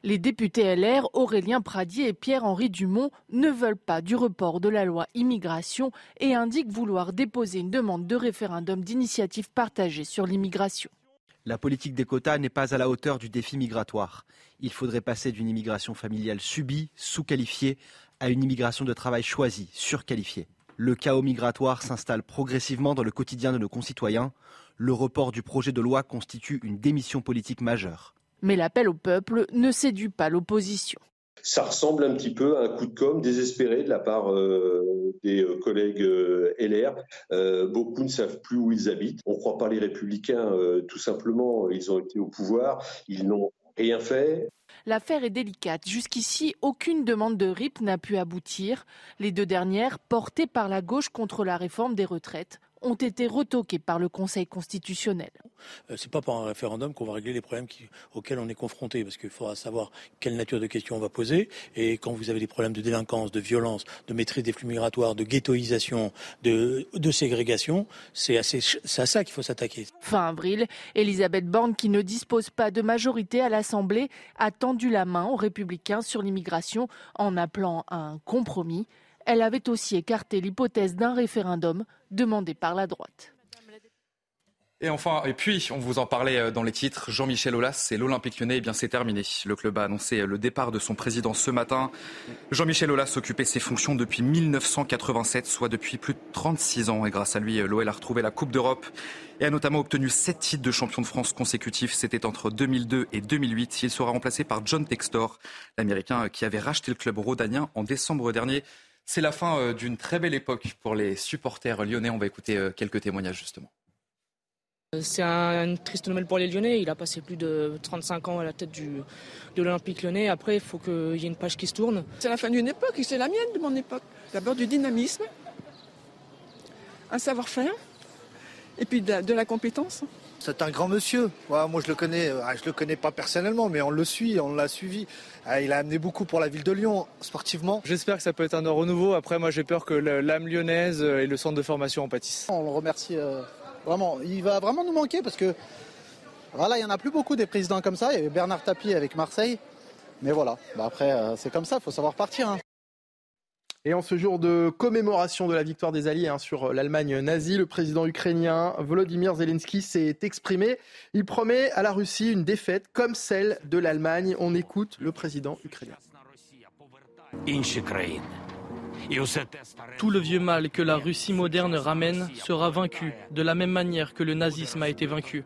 S26: Les députés LR, Aurélien Pradier et Pierre-Henri Dumont, ne veulent pas du report de la loi immigration et indiquent vouloir déposer une demande de référendum d'initiative partagée sur l'immigration.
S27: La politique des quotas n'est pas à la hauteur du défi migratoire. Il faudrait passer d'une immigration familiale subie, sous-qualifiée, à une immigration de travail choisie, surqualifiée. Le chaos migratoire s'installe progressivement dans le quotidien de nos concitoyens. Le report du projet de loi constitue une démission politique majeure.
S26: Mais l'appel au peuple ne séduit pas l'opposition
S28: ça ressemble un petit peu à un coup de com' désespéré de la part euh, des euh, collègues euh, LR. beaucoup ne savent plus où ils habitent. On ne croit pas les républicains, tout simplement. Ils ont été au pouvoir, ils n'ont rien fait.
S26: L'affaire est délicate. Jusqu'ici, aucune demande de RIP n'a pu aboutir. Les deux dernières, portées par la gauche contre la réforme des retraites, ont été retoqués par le Conseil constitutionnel.
S29: Euh, c'est pas par un référendum qu'on va régler les problèmes auxquels on est confronté, parce qu'il faudra savoir quelle nature de questions on va poser. Et quand vous avez des problèmes de délinquance, de violence, de maîtrise des flux migratoires, de ghettoisation, de, de ségrégation, c'est à ça qu'il faut s'attaquer.
S26: Fin avril, Elisabeth Borne, qui ne dispose pas de majorité à l'Assemblée, a tendu la main aux républicains sur l'immigration en appelant à un compromis. Elle avait aussi écarté l'hypothèse d'un référendum demandé par la droite.
S3: Et enfin, et puis, on vous en parlait euh, dans les titres, Jean-Michel Aulas et l'Olympique lyonnais, eh bien c'est terminé. Le club a annoncé euh, le départ de son président ce matin. Jean-Michel Aulas occupait ses fonctions depuis 1987, soit depuis plus de 36 ans. Et grâce à lui, euh, l'OL a retrouvé la Coupe d'Europe et a notamment obtenu sept titres de champion de France consécutifs. C'était entre 2002 et 2008. Il sera remplacé par John Textor, l'Américain qui avait racheté le club rhodanien en décembre dernier. C'est la fin euh, d'une très belle époque pour les supporters lyonnais. On va écouter euh, quelques témoignages justement.
S13: Euh, c'est une triste nouvelle pour les Lyonnais. Il a passé plus de 35 ans à la tête du, de l'Olympique lyonnais. Après, il faut qu'il y ait une page qui se tourne.
S12: C'est la fin d'une époque et c'est la mienne de mon époque. D'abord du dynamisme, un savoir-faire et puis de la compétence.
S14: C'est un grand monsieur. moi, je le connais. Euh, je le connais pas personnellement, mais on le suit, on l'a suivi. Euh, il a amené beaucoup pour la ville de Lyon, sportivement.
S15: J'espère que ça peut être un renouveau. Après, moi, j'ai peur que l'âme lyonnaise euh, et le centre de formation en pâtissent.
S16: On le remercie vraiment. Il va vraiment nous manquer parce que voilà, il y en a plus beaucoup des présidents comme ça. Il y avait Bernard Tapie avec Marseille. Mais voilà, bah, après, c'est comme ça, il faut savoir partir. Hein.
S1: Et en ce jour de commémoration de la victoire des Alliés hein, sur l'Allemagne nazie, le président ukrainien Volodymyr Zelensky s'est exprimé. Il promet à la Russie une défaite comme celle de l'Allemagne. On écoute le président ukrainien.
S30: Tout le vieux mal que la Russie moderne ramène sera vaincu de la même manière que le nazisme a été vaincu.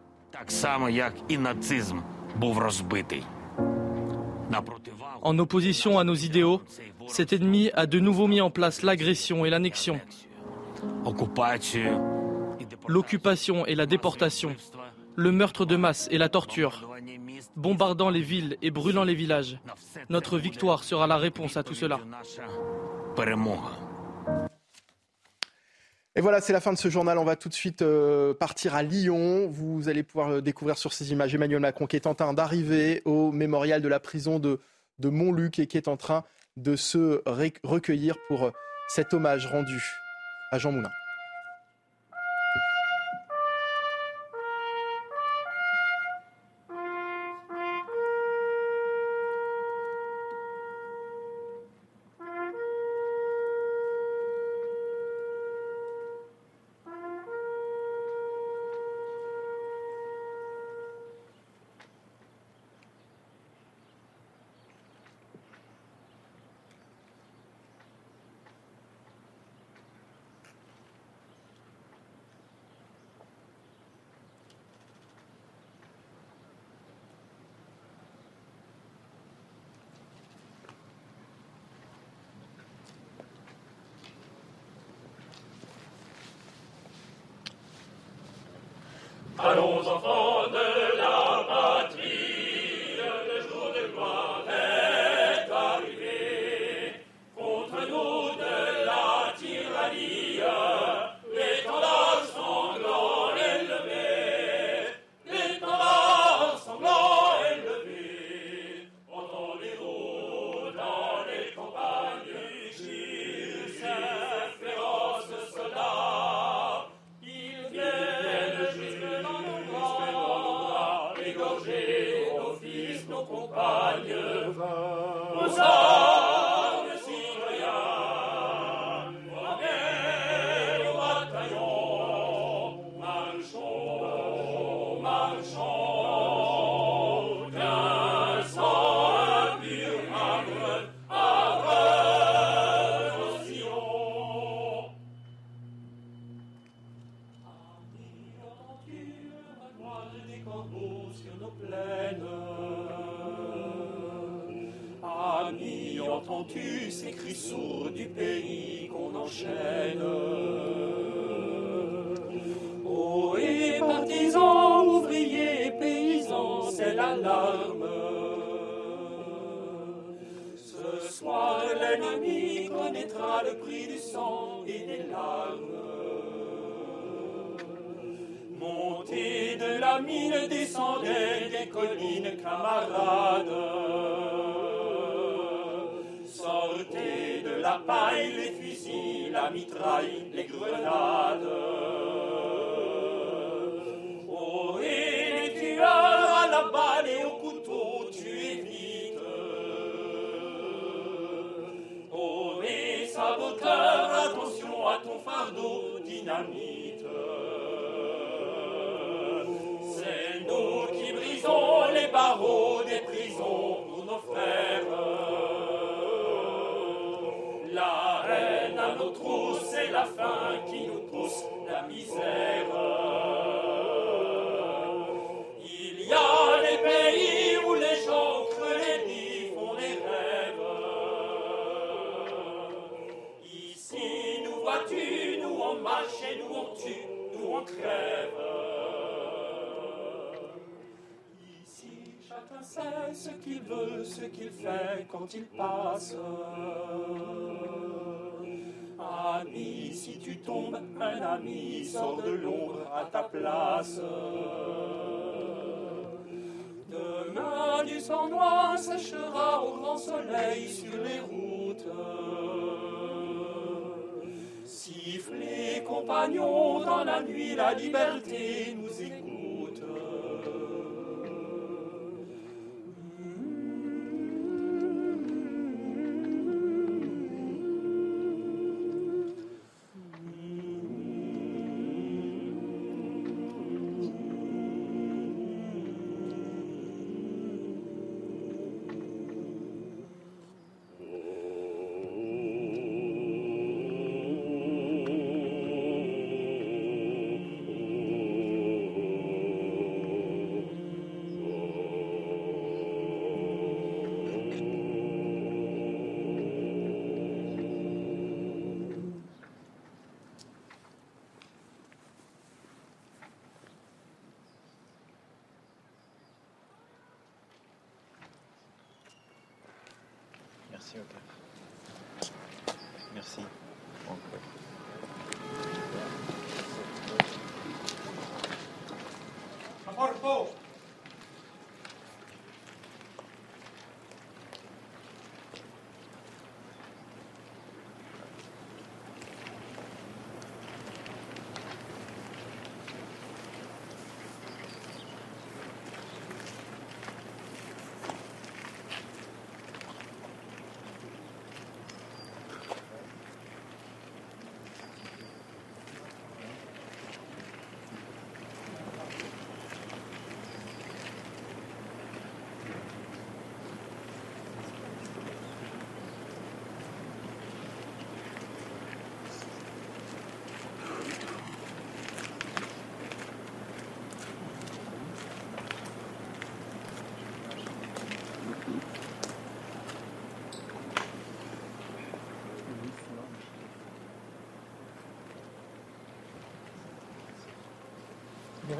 S30: En opposition à nos idéaux, cet ennemi a de nouveau mis en place l'agression et l'annexion, l'occupation et la déportation, le meurtre de masse et la torture, bombardant les villes et brûlant les villages. Notre victoire sera la réponse à tout cela.
S1: Et voilà, c'est la fin de ce journal. On va tout de suite euh, partir à Lyon. Vous allez pouvoir découvrir sur ces images Emmanuel Macron qui est en train d'arriver au mémorial de la prison de, de Montluc et qui est en train de se recueillir pour euh, cet hommage rendu à Jean Moulin.
S31: Allons enfants de la attention à ton fardeau, dynamite. C'est nous qui brisons les barreaux des prisons pour nos frères. La haine à nos trousses, c'est la faim qui nous pousse la misère. Ici, chacun sait ce qu'il veut, ce qu'il fait quand il passe. Ami, si tu tombes, un ami sort de l'ombre à ta place. Demain, du sang noir séchera au grand soleil sur les routes. Sifflez, compagnons, dans la nuit, la liberté nous écoute.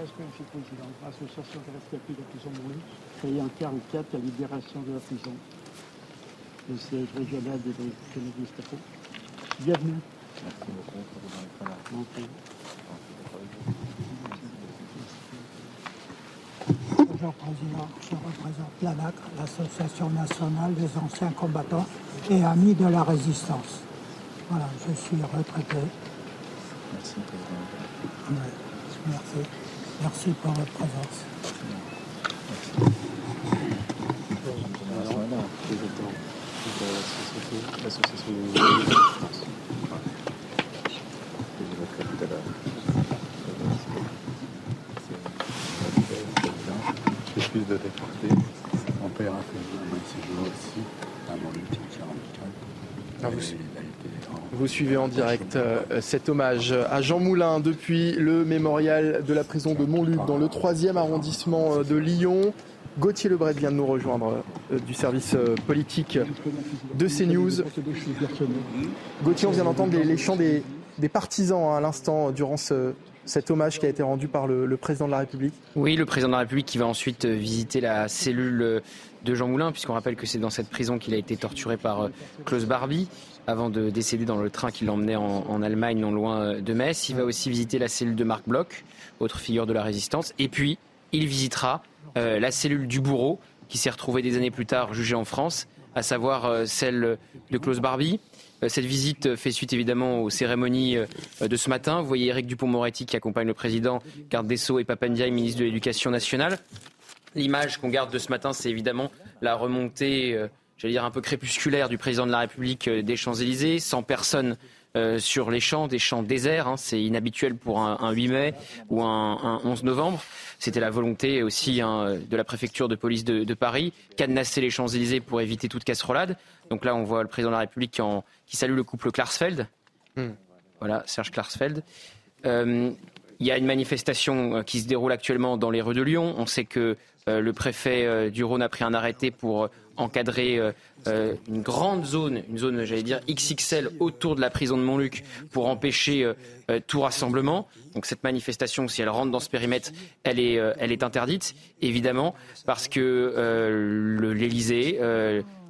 S32: Libération, Monsieur le Président. Association rescapée de la prison Montluc, créée en 1944 à la libération de la prison. Le siège régional de la Gestapo. Bienvenue.
S33: Merci beaucoup pour vous.
S32: Ok.
S34: Bonjour Président, je représente l'ANAC, l'Association nationale des anciens combattants et amis de la résistance. Voilà, je suis retraité.
S33: Merci, Président.
S34: Ouais, merci. Merci pour votre présence.
S33: Je suis de déporté. Mon père a fait aussi à mon
S1: outil 44 vous suivez en direct euh, cet hommage à Jean Moulin depuis le mémorial de la prison de Montluc dans le 3e arrondissement euh, de Lyon. Gauthier Lebret vient de nous rejoindre euh, du service politique de CNews. Gauthier, on vient d'entendre les, les chants des, des partisans hein, à l'instant durant ce- cet hommage qui a été rendu par le, président de la République.
S35: Oui, le président de la République qui va ensuite euh, visiter la cellule euh, de Jean Moulin, puisqu'on rappelle que c'est dans cette prison qu'il a été torturé par euh, Klaus Barbie avant de décéder dans le train qui l'emmenait en, Allemagne, non loin euh, de Metz. Il va aussi visiter la cellule de Marc Bloch, autre figure de la résistance. Et puis, il visitera euh, la cellule du bourreau, qui s'est retrouvée des années plus tard jugée en France, à savoir euh, celle de Klaus Barbie. Euh, Cette visite fait suite évidemment aux cérémonies euh, de ce matin. Vous voyez Eric Dupont-Moretti qui accompagne le président, garde et Papandiaï, ministre de l'Éducation nationale. L'image qu'on garde de ce matin, c'est évidemment la remontée, euh, j'allais dire un peu crépusculaire du président de la République euh, des Champs-Élysées, sans personne euh, sur les champs, des champs déserts. hein. c'est inhabituel pour un, un 8 mai ou un, un 11 novembre. C'était la volonté aussi hein, de la préfecture de police de, de Paris, cadenasser les Champs-Élysées pour éviter toute casserolade. Donc là, on voit le président de la République qui, en- qui salue le couple Klarsfeld. Voilà, Serge Klarsfeld. Euh, il y a une manifestation euh, qui se déroule actuellement dans les rues de Lyon. On sait que euh, le préfet euh, du Rhône a pris un arrêté pour encadrer euh, euh, une grande zone, une zone, j'allais dire XXL, autour de la prison de Montluc pour empêcher euh, tout rassemblement. Donc cette manifestation, si elle rentre dans ce périmètre, elle est, elle est interdite, évidemment, parce que l'Élysée,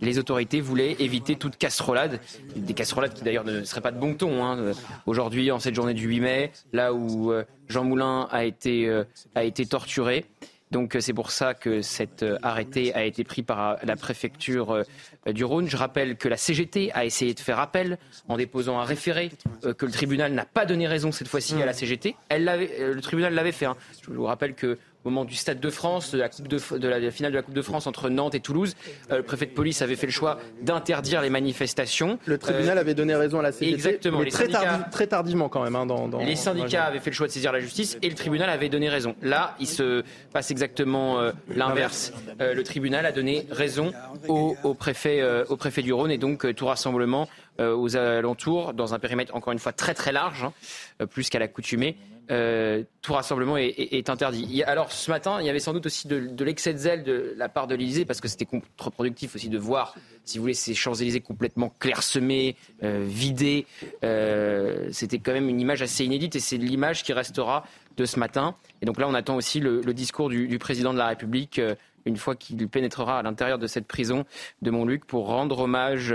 S35: les autorités voulaient éviter toute casserolade, des casserolades qui d'ailleurs ne seraient pas de bon ton. hein. Aujourd'hui, en cette journée du 8 mai, là où Jean Moulin a été, a été torturé. Donc euh, c'est pour ça que cet euh, arrêté a été pris par euh, la préfecture du Rhône. Je rappelle que la CGT a essayé de faire appel en déposant un référé, que le tribunal n'a pas donné raison cette fois-ci à la CGT. Elle le tribunal l'avait fait. hein. Je vous rappelle que au moment du Stade de France, de la, coupe de, F- de la finale de la Coupe de France entre Nantes et Toulouse, euh, le préfet de police avait fait le choix d'interdire les manifestations.
S1: Le tribunal avait donné raison à la CGT,
S35: Exactement.
S1: mais
S35: Les
S1: très, tardi- très tardivement quand même. hein, dans, dans-
S35: les syndicats avaient fait le choix de saisir la justice et le tribunal avait donné raison. Là, il se passe exactement euh, l'inverse. Euh, le tribunal a donné raison au, au préfet, euh, au préfet du Rhône et donc euh, tout rassemblement euh, aux alentours, dans un périmètre encore une fois très très large, hein, euh, plus qu'à l'accoutumée. Euh, tout rassemblement est, est- est interdit. Alors ce matin, il y avait sans doute aussi de, de l'excès de zèle de la part de l'Élysée, parce que c'était contre-productif aussi de voir, si vous voulez, ces Champs-Élysées complètement clairsemés, euh, vidés. Euh, c'était quand même une image assez inédite, et c'est l'image qui restera de ce matin. Et donc là, on attend aussi le, le discours du, du président de la République. euh, une fois qu'il pénétrera à l'intérieur de cette prison de Montluc pour rendre hommage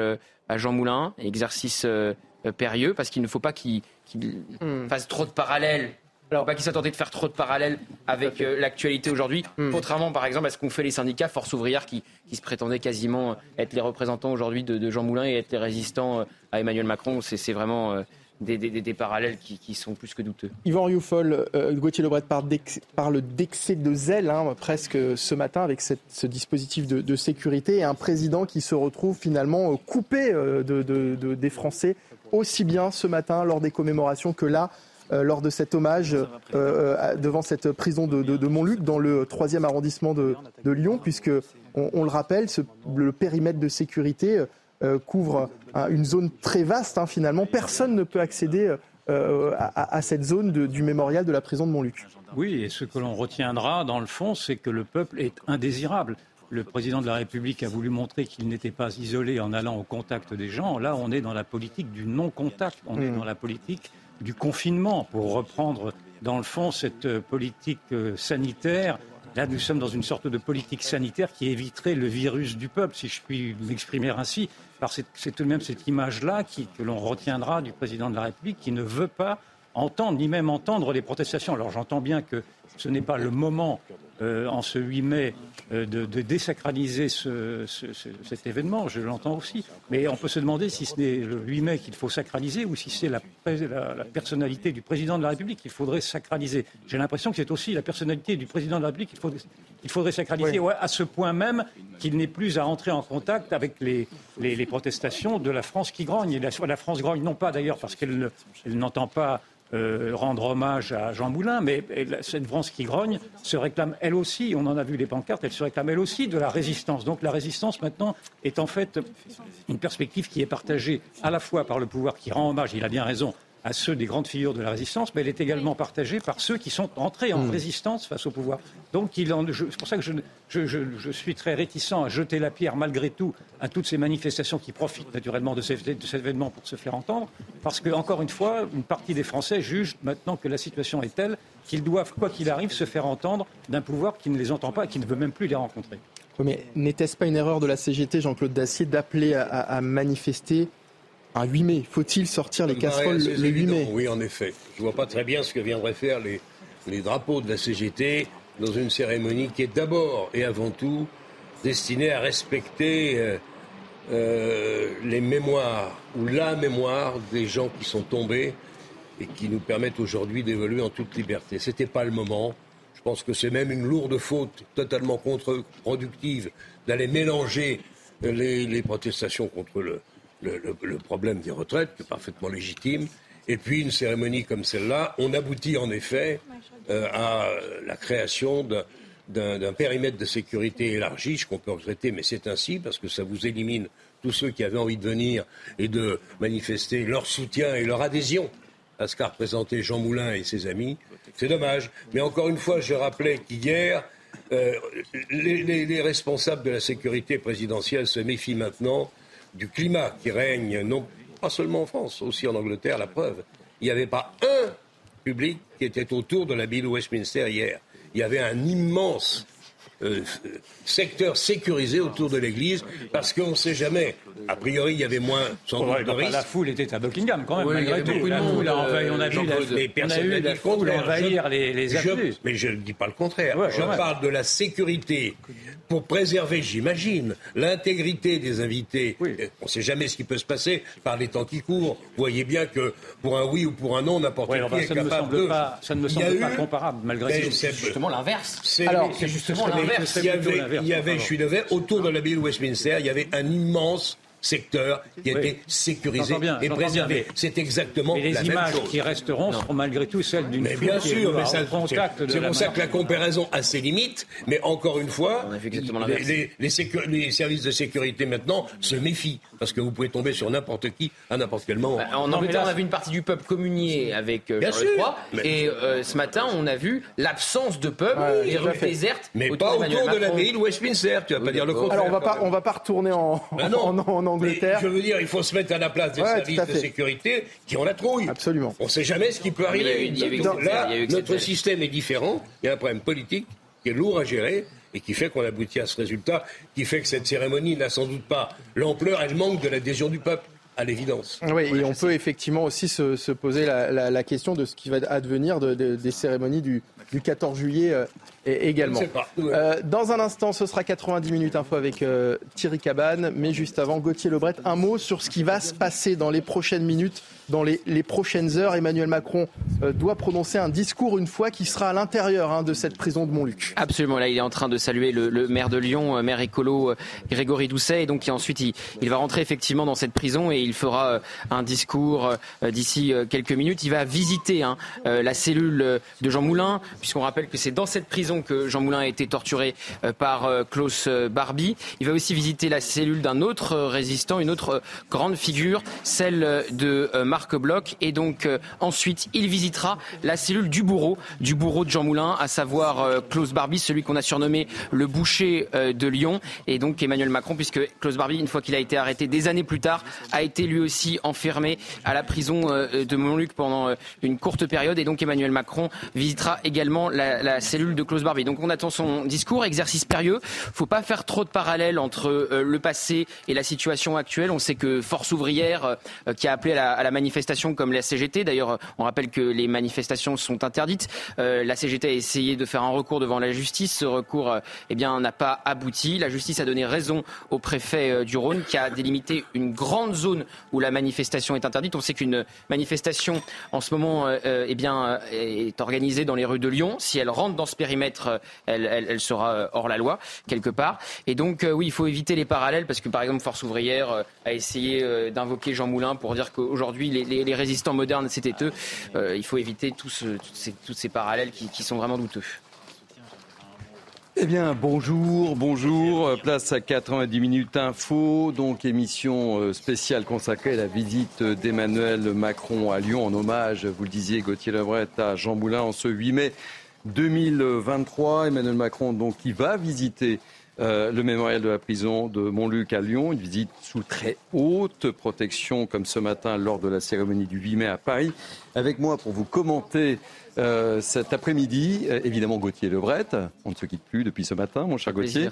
S35: à Jean Moulin, exercice périlleux, parce qu'il ne faut pas qu'il qu'il fasse trop de parallèles. Alors, pas qu'il soit tenté de faire trop de parallèles avec euh, l'actualité aujourd'hui, contrairement par exemple à ce qu'ont fait les syndicats Force ouvrière qui, qui se prétendaient quasiment être les représentants aujourd'hui de, de Jean Moulin et être les résistants euh, à Emmanuel Macron. C'est vraiment euh, des, des- des- des parallèles qui, qui sont plus que douteux.
S1: Yvan Rioufol, euh, Gauthier Lebret parle d'ex- parle d'excès de zèle hein, presque ce matin avec cette- ce dispositif de, de sécurité et un président qui se retrouve finalement euh, coupé euh, de, de- de- des Français aussi bien ce matin lors des commémorations que là. Euh, lors de cet hommage euh, euh, devant cette prison de, de- de Montluc dans le 3e arrondissement de, de Lyon, puisque on, on le rappelle, ce- le périmètre de sécurité euh, couvre une zone très vaste. hein, finalement, personne ne peut accéder euh, à, cette zone de- du mémorial de la prison de Montluc.
S18: Oui, et ce que l'on retiendra, dans le fond, c'est que le peuple est indésirable. Le président de la République a voulu montrer qu'il n'était pas isolé en allant au contact des gens. Là, on est dans la politique du non-contact, on est
S1: Mm.
S18: dans la politique du confinement, pour reprendre, dans le fond, cette euh, politique euh, sanitaire. Là, nous sommes dans une sorte de politique sanitaire qui éviterait le virus du peuple, si je puis m'exprimer ainsi. C'est- tout de même cette image-là que l'on retiendra du président de la République qui ne veut pas entendre, ni même entendre les protestations. Alors j'entends bien que ce n'est pas le moment, euh, en ce 8 mai, euh, de, de désacraliser ce- ce- ce- cet événement, je l'entends aussi. Mais on peut se demander si ce n'est le 8 mai qu'il faut sacraliser ou si c'est la, pré- la- la personnalité du président de la République qu'il faudrait sacraliser. J'ai l'impression que c'est aussi la personnalité du président de la République qu'il faudrait, sacraliser, ouais, à ce point même qu'il n'est plus à entrer en contact avec les, les- les protestations de la France qui grogne. Et la, la France grogne non pas d'ailleurs parce qu'elle ne- elle n'entend pas euh, rendre hommage à Jean Moulin, mais cette France qui grogne se réclame elle aussi, on en a vu les pancartes, elle se réclame elle aussi de la résistance. Donc la résistance maintenant est en fait une perspective qui est partagée à la fois par le pouvoir qui rend hommage, il a bien raison, à ceux des grandes figures de la résistance, mais elle est également partagée par ceux qui sont entrés en
S1: Hmm.
S18: résistance face au pouvoir. Donc il en- je- c'est pour ça que je, je- je- je suis très réticent à jeter la pierre malgré tout à toutes ces manifestations qui profitent naturellement de, ces- de cet événement pour se faire entendre, parce que encore une fois, une partie des Français jugent maintenant que la situation est telle qu'ils doivent, quoi qu'il arrive, se faire entendre d'un pouvoir qui ne les entend pas et qui ne veut même plus les rencontrer.
S1: Oui, mais n'était-ce pas une erreur de la CGT, Jean-Claude Dacier, d'appeler à, à- à manifester un 8 mai Faut-il sortir les casseroles le 8 mai
S2: Oui, en effet. Je ne vois pas très bien ce que viendraient faire les, les drapeaux de la CGT dans une cérémonie qui est d'abord et avant tout destinée à respecter euh, euh, les mémoires ou la mémoire des gens qui sont tombés et qui nous permettent aujourd'hui d'évoluer en toute liberté. Ce n'était pas le moment. Je pense que c'est même une lourde faute totalement contre-productive d'aller mélanger les, les protestations contre le, le- problème des retraites, qui est parfaitement légitime, et puis une cérémonie comme celle-là. On aboutit en effet euh, à la création d'un- périmètre de sécurité élargi, ce qu'on peut regretter, mais c'est ainsi, parce que ça vous élimine tous ceux qui avaient envie de venir et de manifester leur soutien et leur adhésion à ce qu'a représenté Jean Moulin et ses amis. C'est dommage. Mais encore une fois, je rappelais qu'hier, euh, les responsables de la sécurité présidentielle se méfient maintenant du climat qui règne, non pas seulement en France, aussi en Angleterre, la preuve. Il n'y avait pas un public qui était autour de la ville Westminster hier. Il y avait un immense euh, secteur sécurisé autour de l'église parce qu'on ne sait jamais. A priori, il y avait moins sans
S18: Ouais,
S2: doute de risques.
S18: la foule était à Buckingham quand même,
S2: Oui,
S18: malgré tout. La foule a envahi-
S2: euh,
S18: on a vu la, on a eu la
S2: le
S18: foule envahir les, les
S2: Je-
S18: avenues.
S2: mais je ne dis pas le contraire.
S18: Ouais,
S2: je
S18: ouais.
S2: parle de la sécurité pour préserver, j'imagine, l'intégrité des invités. On ne sait jamais ce qui peut se passer par les temps qui courent. Vous voyez bien que pour un oui ou pour un non, n'importe
S18: Ouais,
S2: qui est
S18: ça ne me
S2: capable
S18: semble
S2: de.
S18: pas- ça ne me semble pas comparable, malgré tout.
S2: c'est
S18: justement l'inverse.
S2: C'est
S18: Alors,
S2: mais-
S18: c'est justement
S2: mais
S18: l'inverse.
S2: Il y avait, il y je suis désolé, autour de la ville de Westminster, il y avait un immense secteur qui
S18: Oui.
S2: était sécurisé
S18: bien,
S2: et préservé. C'est exactement
S18: Mais les
S2: la même
S18: images qui resteront seront malgré tout celles d'une
S2: Mais bien sûr, mais
S18: au
S2: ça,
S18: contact de
S2: c'est pour ça que la comparaison a ses limites. Mais encore une fois, les,
S35: l'inverse.
S2: les- les sécu- les services de sécurité maintenant se méfient parce que vous pouvez tomber sur n'importe qui à n'importe quel moment.
S35: Bah, En Angleterre, on a vu une partie du peuple communier avec euh,
S2: Bien
S35: Charles
S2: sûr.
S35: III.
S2: Mais-
S35: Et euh, ce matin, on a vu l'absence de peuple,
S1: Ouais,
S35: les rues désertes.
S2: Mais
S35: autour
S2: pas autour de la
S35: Macron.
S2: ville Westminster. Tu vas pas dire le contraire.
S1: Alors on va pas, on va pas retourner en,
S2: Ah non. [laughs]
S1: en, en Angleterre.
S2: Mais je veux dire, il faut se mettre à la place des
S1: Ouais,
S2: services de sécurité qui ont la trouille.
S1: Absolument.
S2: On ne sait jamais ce qui peut
S35: Il y a eu-
S2: arriver.
S35: il y a eu
S2: Donc
S35: Exeter,
S2: là,
S35: il y a eu
S2: notre système est différent. Il y a un problème politique qui est lourd à gérer et qui fait qu'on aboutit à ce résultat, qui fait que cette cérémonie n'a sans doute pas l'ampleur, elle manque de l'adhésion du peuple, à l'évidence.
S1: Oui, et on peut effectivement aussi se, se poser la, la- la question de ce qui va advenir de- de- des cérémonies du, du 14 juillet euh, et- également. Euh, dans un instant, ce sera 90 minutes info avec euh, Thierry Cabane, mais juste avant, Gauthier Lebret, un mot sur ce qui va se passer dans les prochaines minutes, dans les, prochaines heures. Emmanuel Macron euh, doit prononcer un discours une fois qu'il sera à l'intérieur hein, de cette prison de Montluc.
S35: Absolument, là il est en train de saluer le, maire de Lyon, euh, maire écolo euh, Grégory Doucet, et donc ensuite il, va rentrer effectivement dans cette prison et il fera un discours d'ici quelques minutes. Il va visiter hein, la cellule de Jean Moulin, puisqu'on rappelle que c'est dans cette prison que Jean Moulin a été torturé par Klaus Barbie. Il va aussi visiter la cellule d'un autre résistant, une autre grande figure, celle de euh, Et donc euh, ensuite il visitera la cellule du bourreau, du bourreau de Jean Moulin, à savoir euh, Klaus Barbie, celui qu'on a surnommé le boucher euh, de Lyon, et donc Emmanuel Macron, puisque Klaus Barbie, une fois qu'il a été arrêté des années plus tard, a été lui aussi enfermé à la prison euh, de Montluc pendant euh, une courte période, et donc Emmanuel Macron visitera également la, cellule de Klaus Barbie. Donc on attend son discours, exercice périlleux. Faut pas faire trop de parallèles entre euh, le passé et la situation actuelle. On sait que Force ouvrière, euh, qui a appelé à la, à la manifestation comme la CGT, d'ailleurs on rappelle que les manifestations sont interdites. Euh, la CGT a essayé de faire un recours devant la justice. Ce recours, euh, eh bien, n'a pas abouti. La justice a donné raison au préfet euh, du Rhône, qui a délimité une grande zone où la manifestation est interdite. On sait qu'une manifestation en ce moment, eh bien, est organisée dans les rues de Lyon. Si elle rentre dans ce périmètre, elle, elle- sera hors la loi quelque part. Et donc, oui, il faut éviter les parallèles parce que, par exemple, Force ouvrière a essayé d'invoquer Jean Moulin pour dire qu'aujourd'hui les, résistants modernes, c'était eux. il faut éviter tous, tous ces, parallèles qui sont vraiment douteux.
S36: Eh bien, bonjour, bonjour. Place à 90 minutes info, donc émission euh, spéciale consacrée à la visite d'Emmanuel Macron à Lyon en hommage, vous le disiez, Gauthier Lebret à Jean Moulin en ce 8 mai 2023. Emmanuel Macron, donc, qui va visiter euh, le mémorial de la prison de Montluc à Lyon, une visite sous très haute protection, comme ce matin lors de la cérémonie du 8 mai à Paris. Avec moi pour vous commenter euh, cet après-midi, euh, évidemment Gauthier Lebret. On ne se quitte plus depuis ce matin, mon cher Gauthier.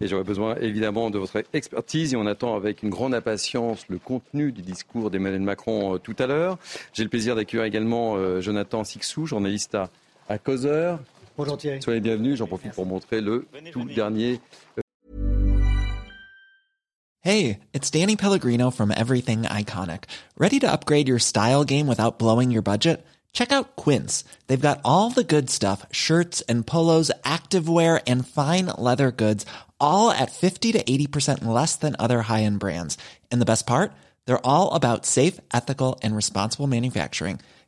S36: et j'aurais besoin évidemment de votre expertise et on attend avec une grande impatience le contenu du discours d'Emmanuel Macron tout à l'heure. J'ai le plaisir d'accueillir également Jonathan Sixou, journaliste à, à Causeur,
S37: Bonjour Thierry.
S36: Soyez bienvenus. J'en profite pour montrer le tout dernier. Euh.
S38: Hey, it's Danny Pellegrino from Everything Iconic. Ready to upgrade your style game without blowing your budget? Check out Quince. They've got all the good stuff shirts and polos, activewear, and fine leather goods, all at 50 to 80% less than other high end brands. And the best part? They're all about safe, ethical, and responsible manufacturing.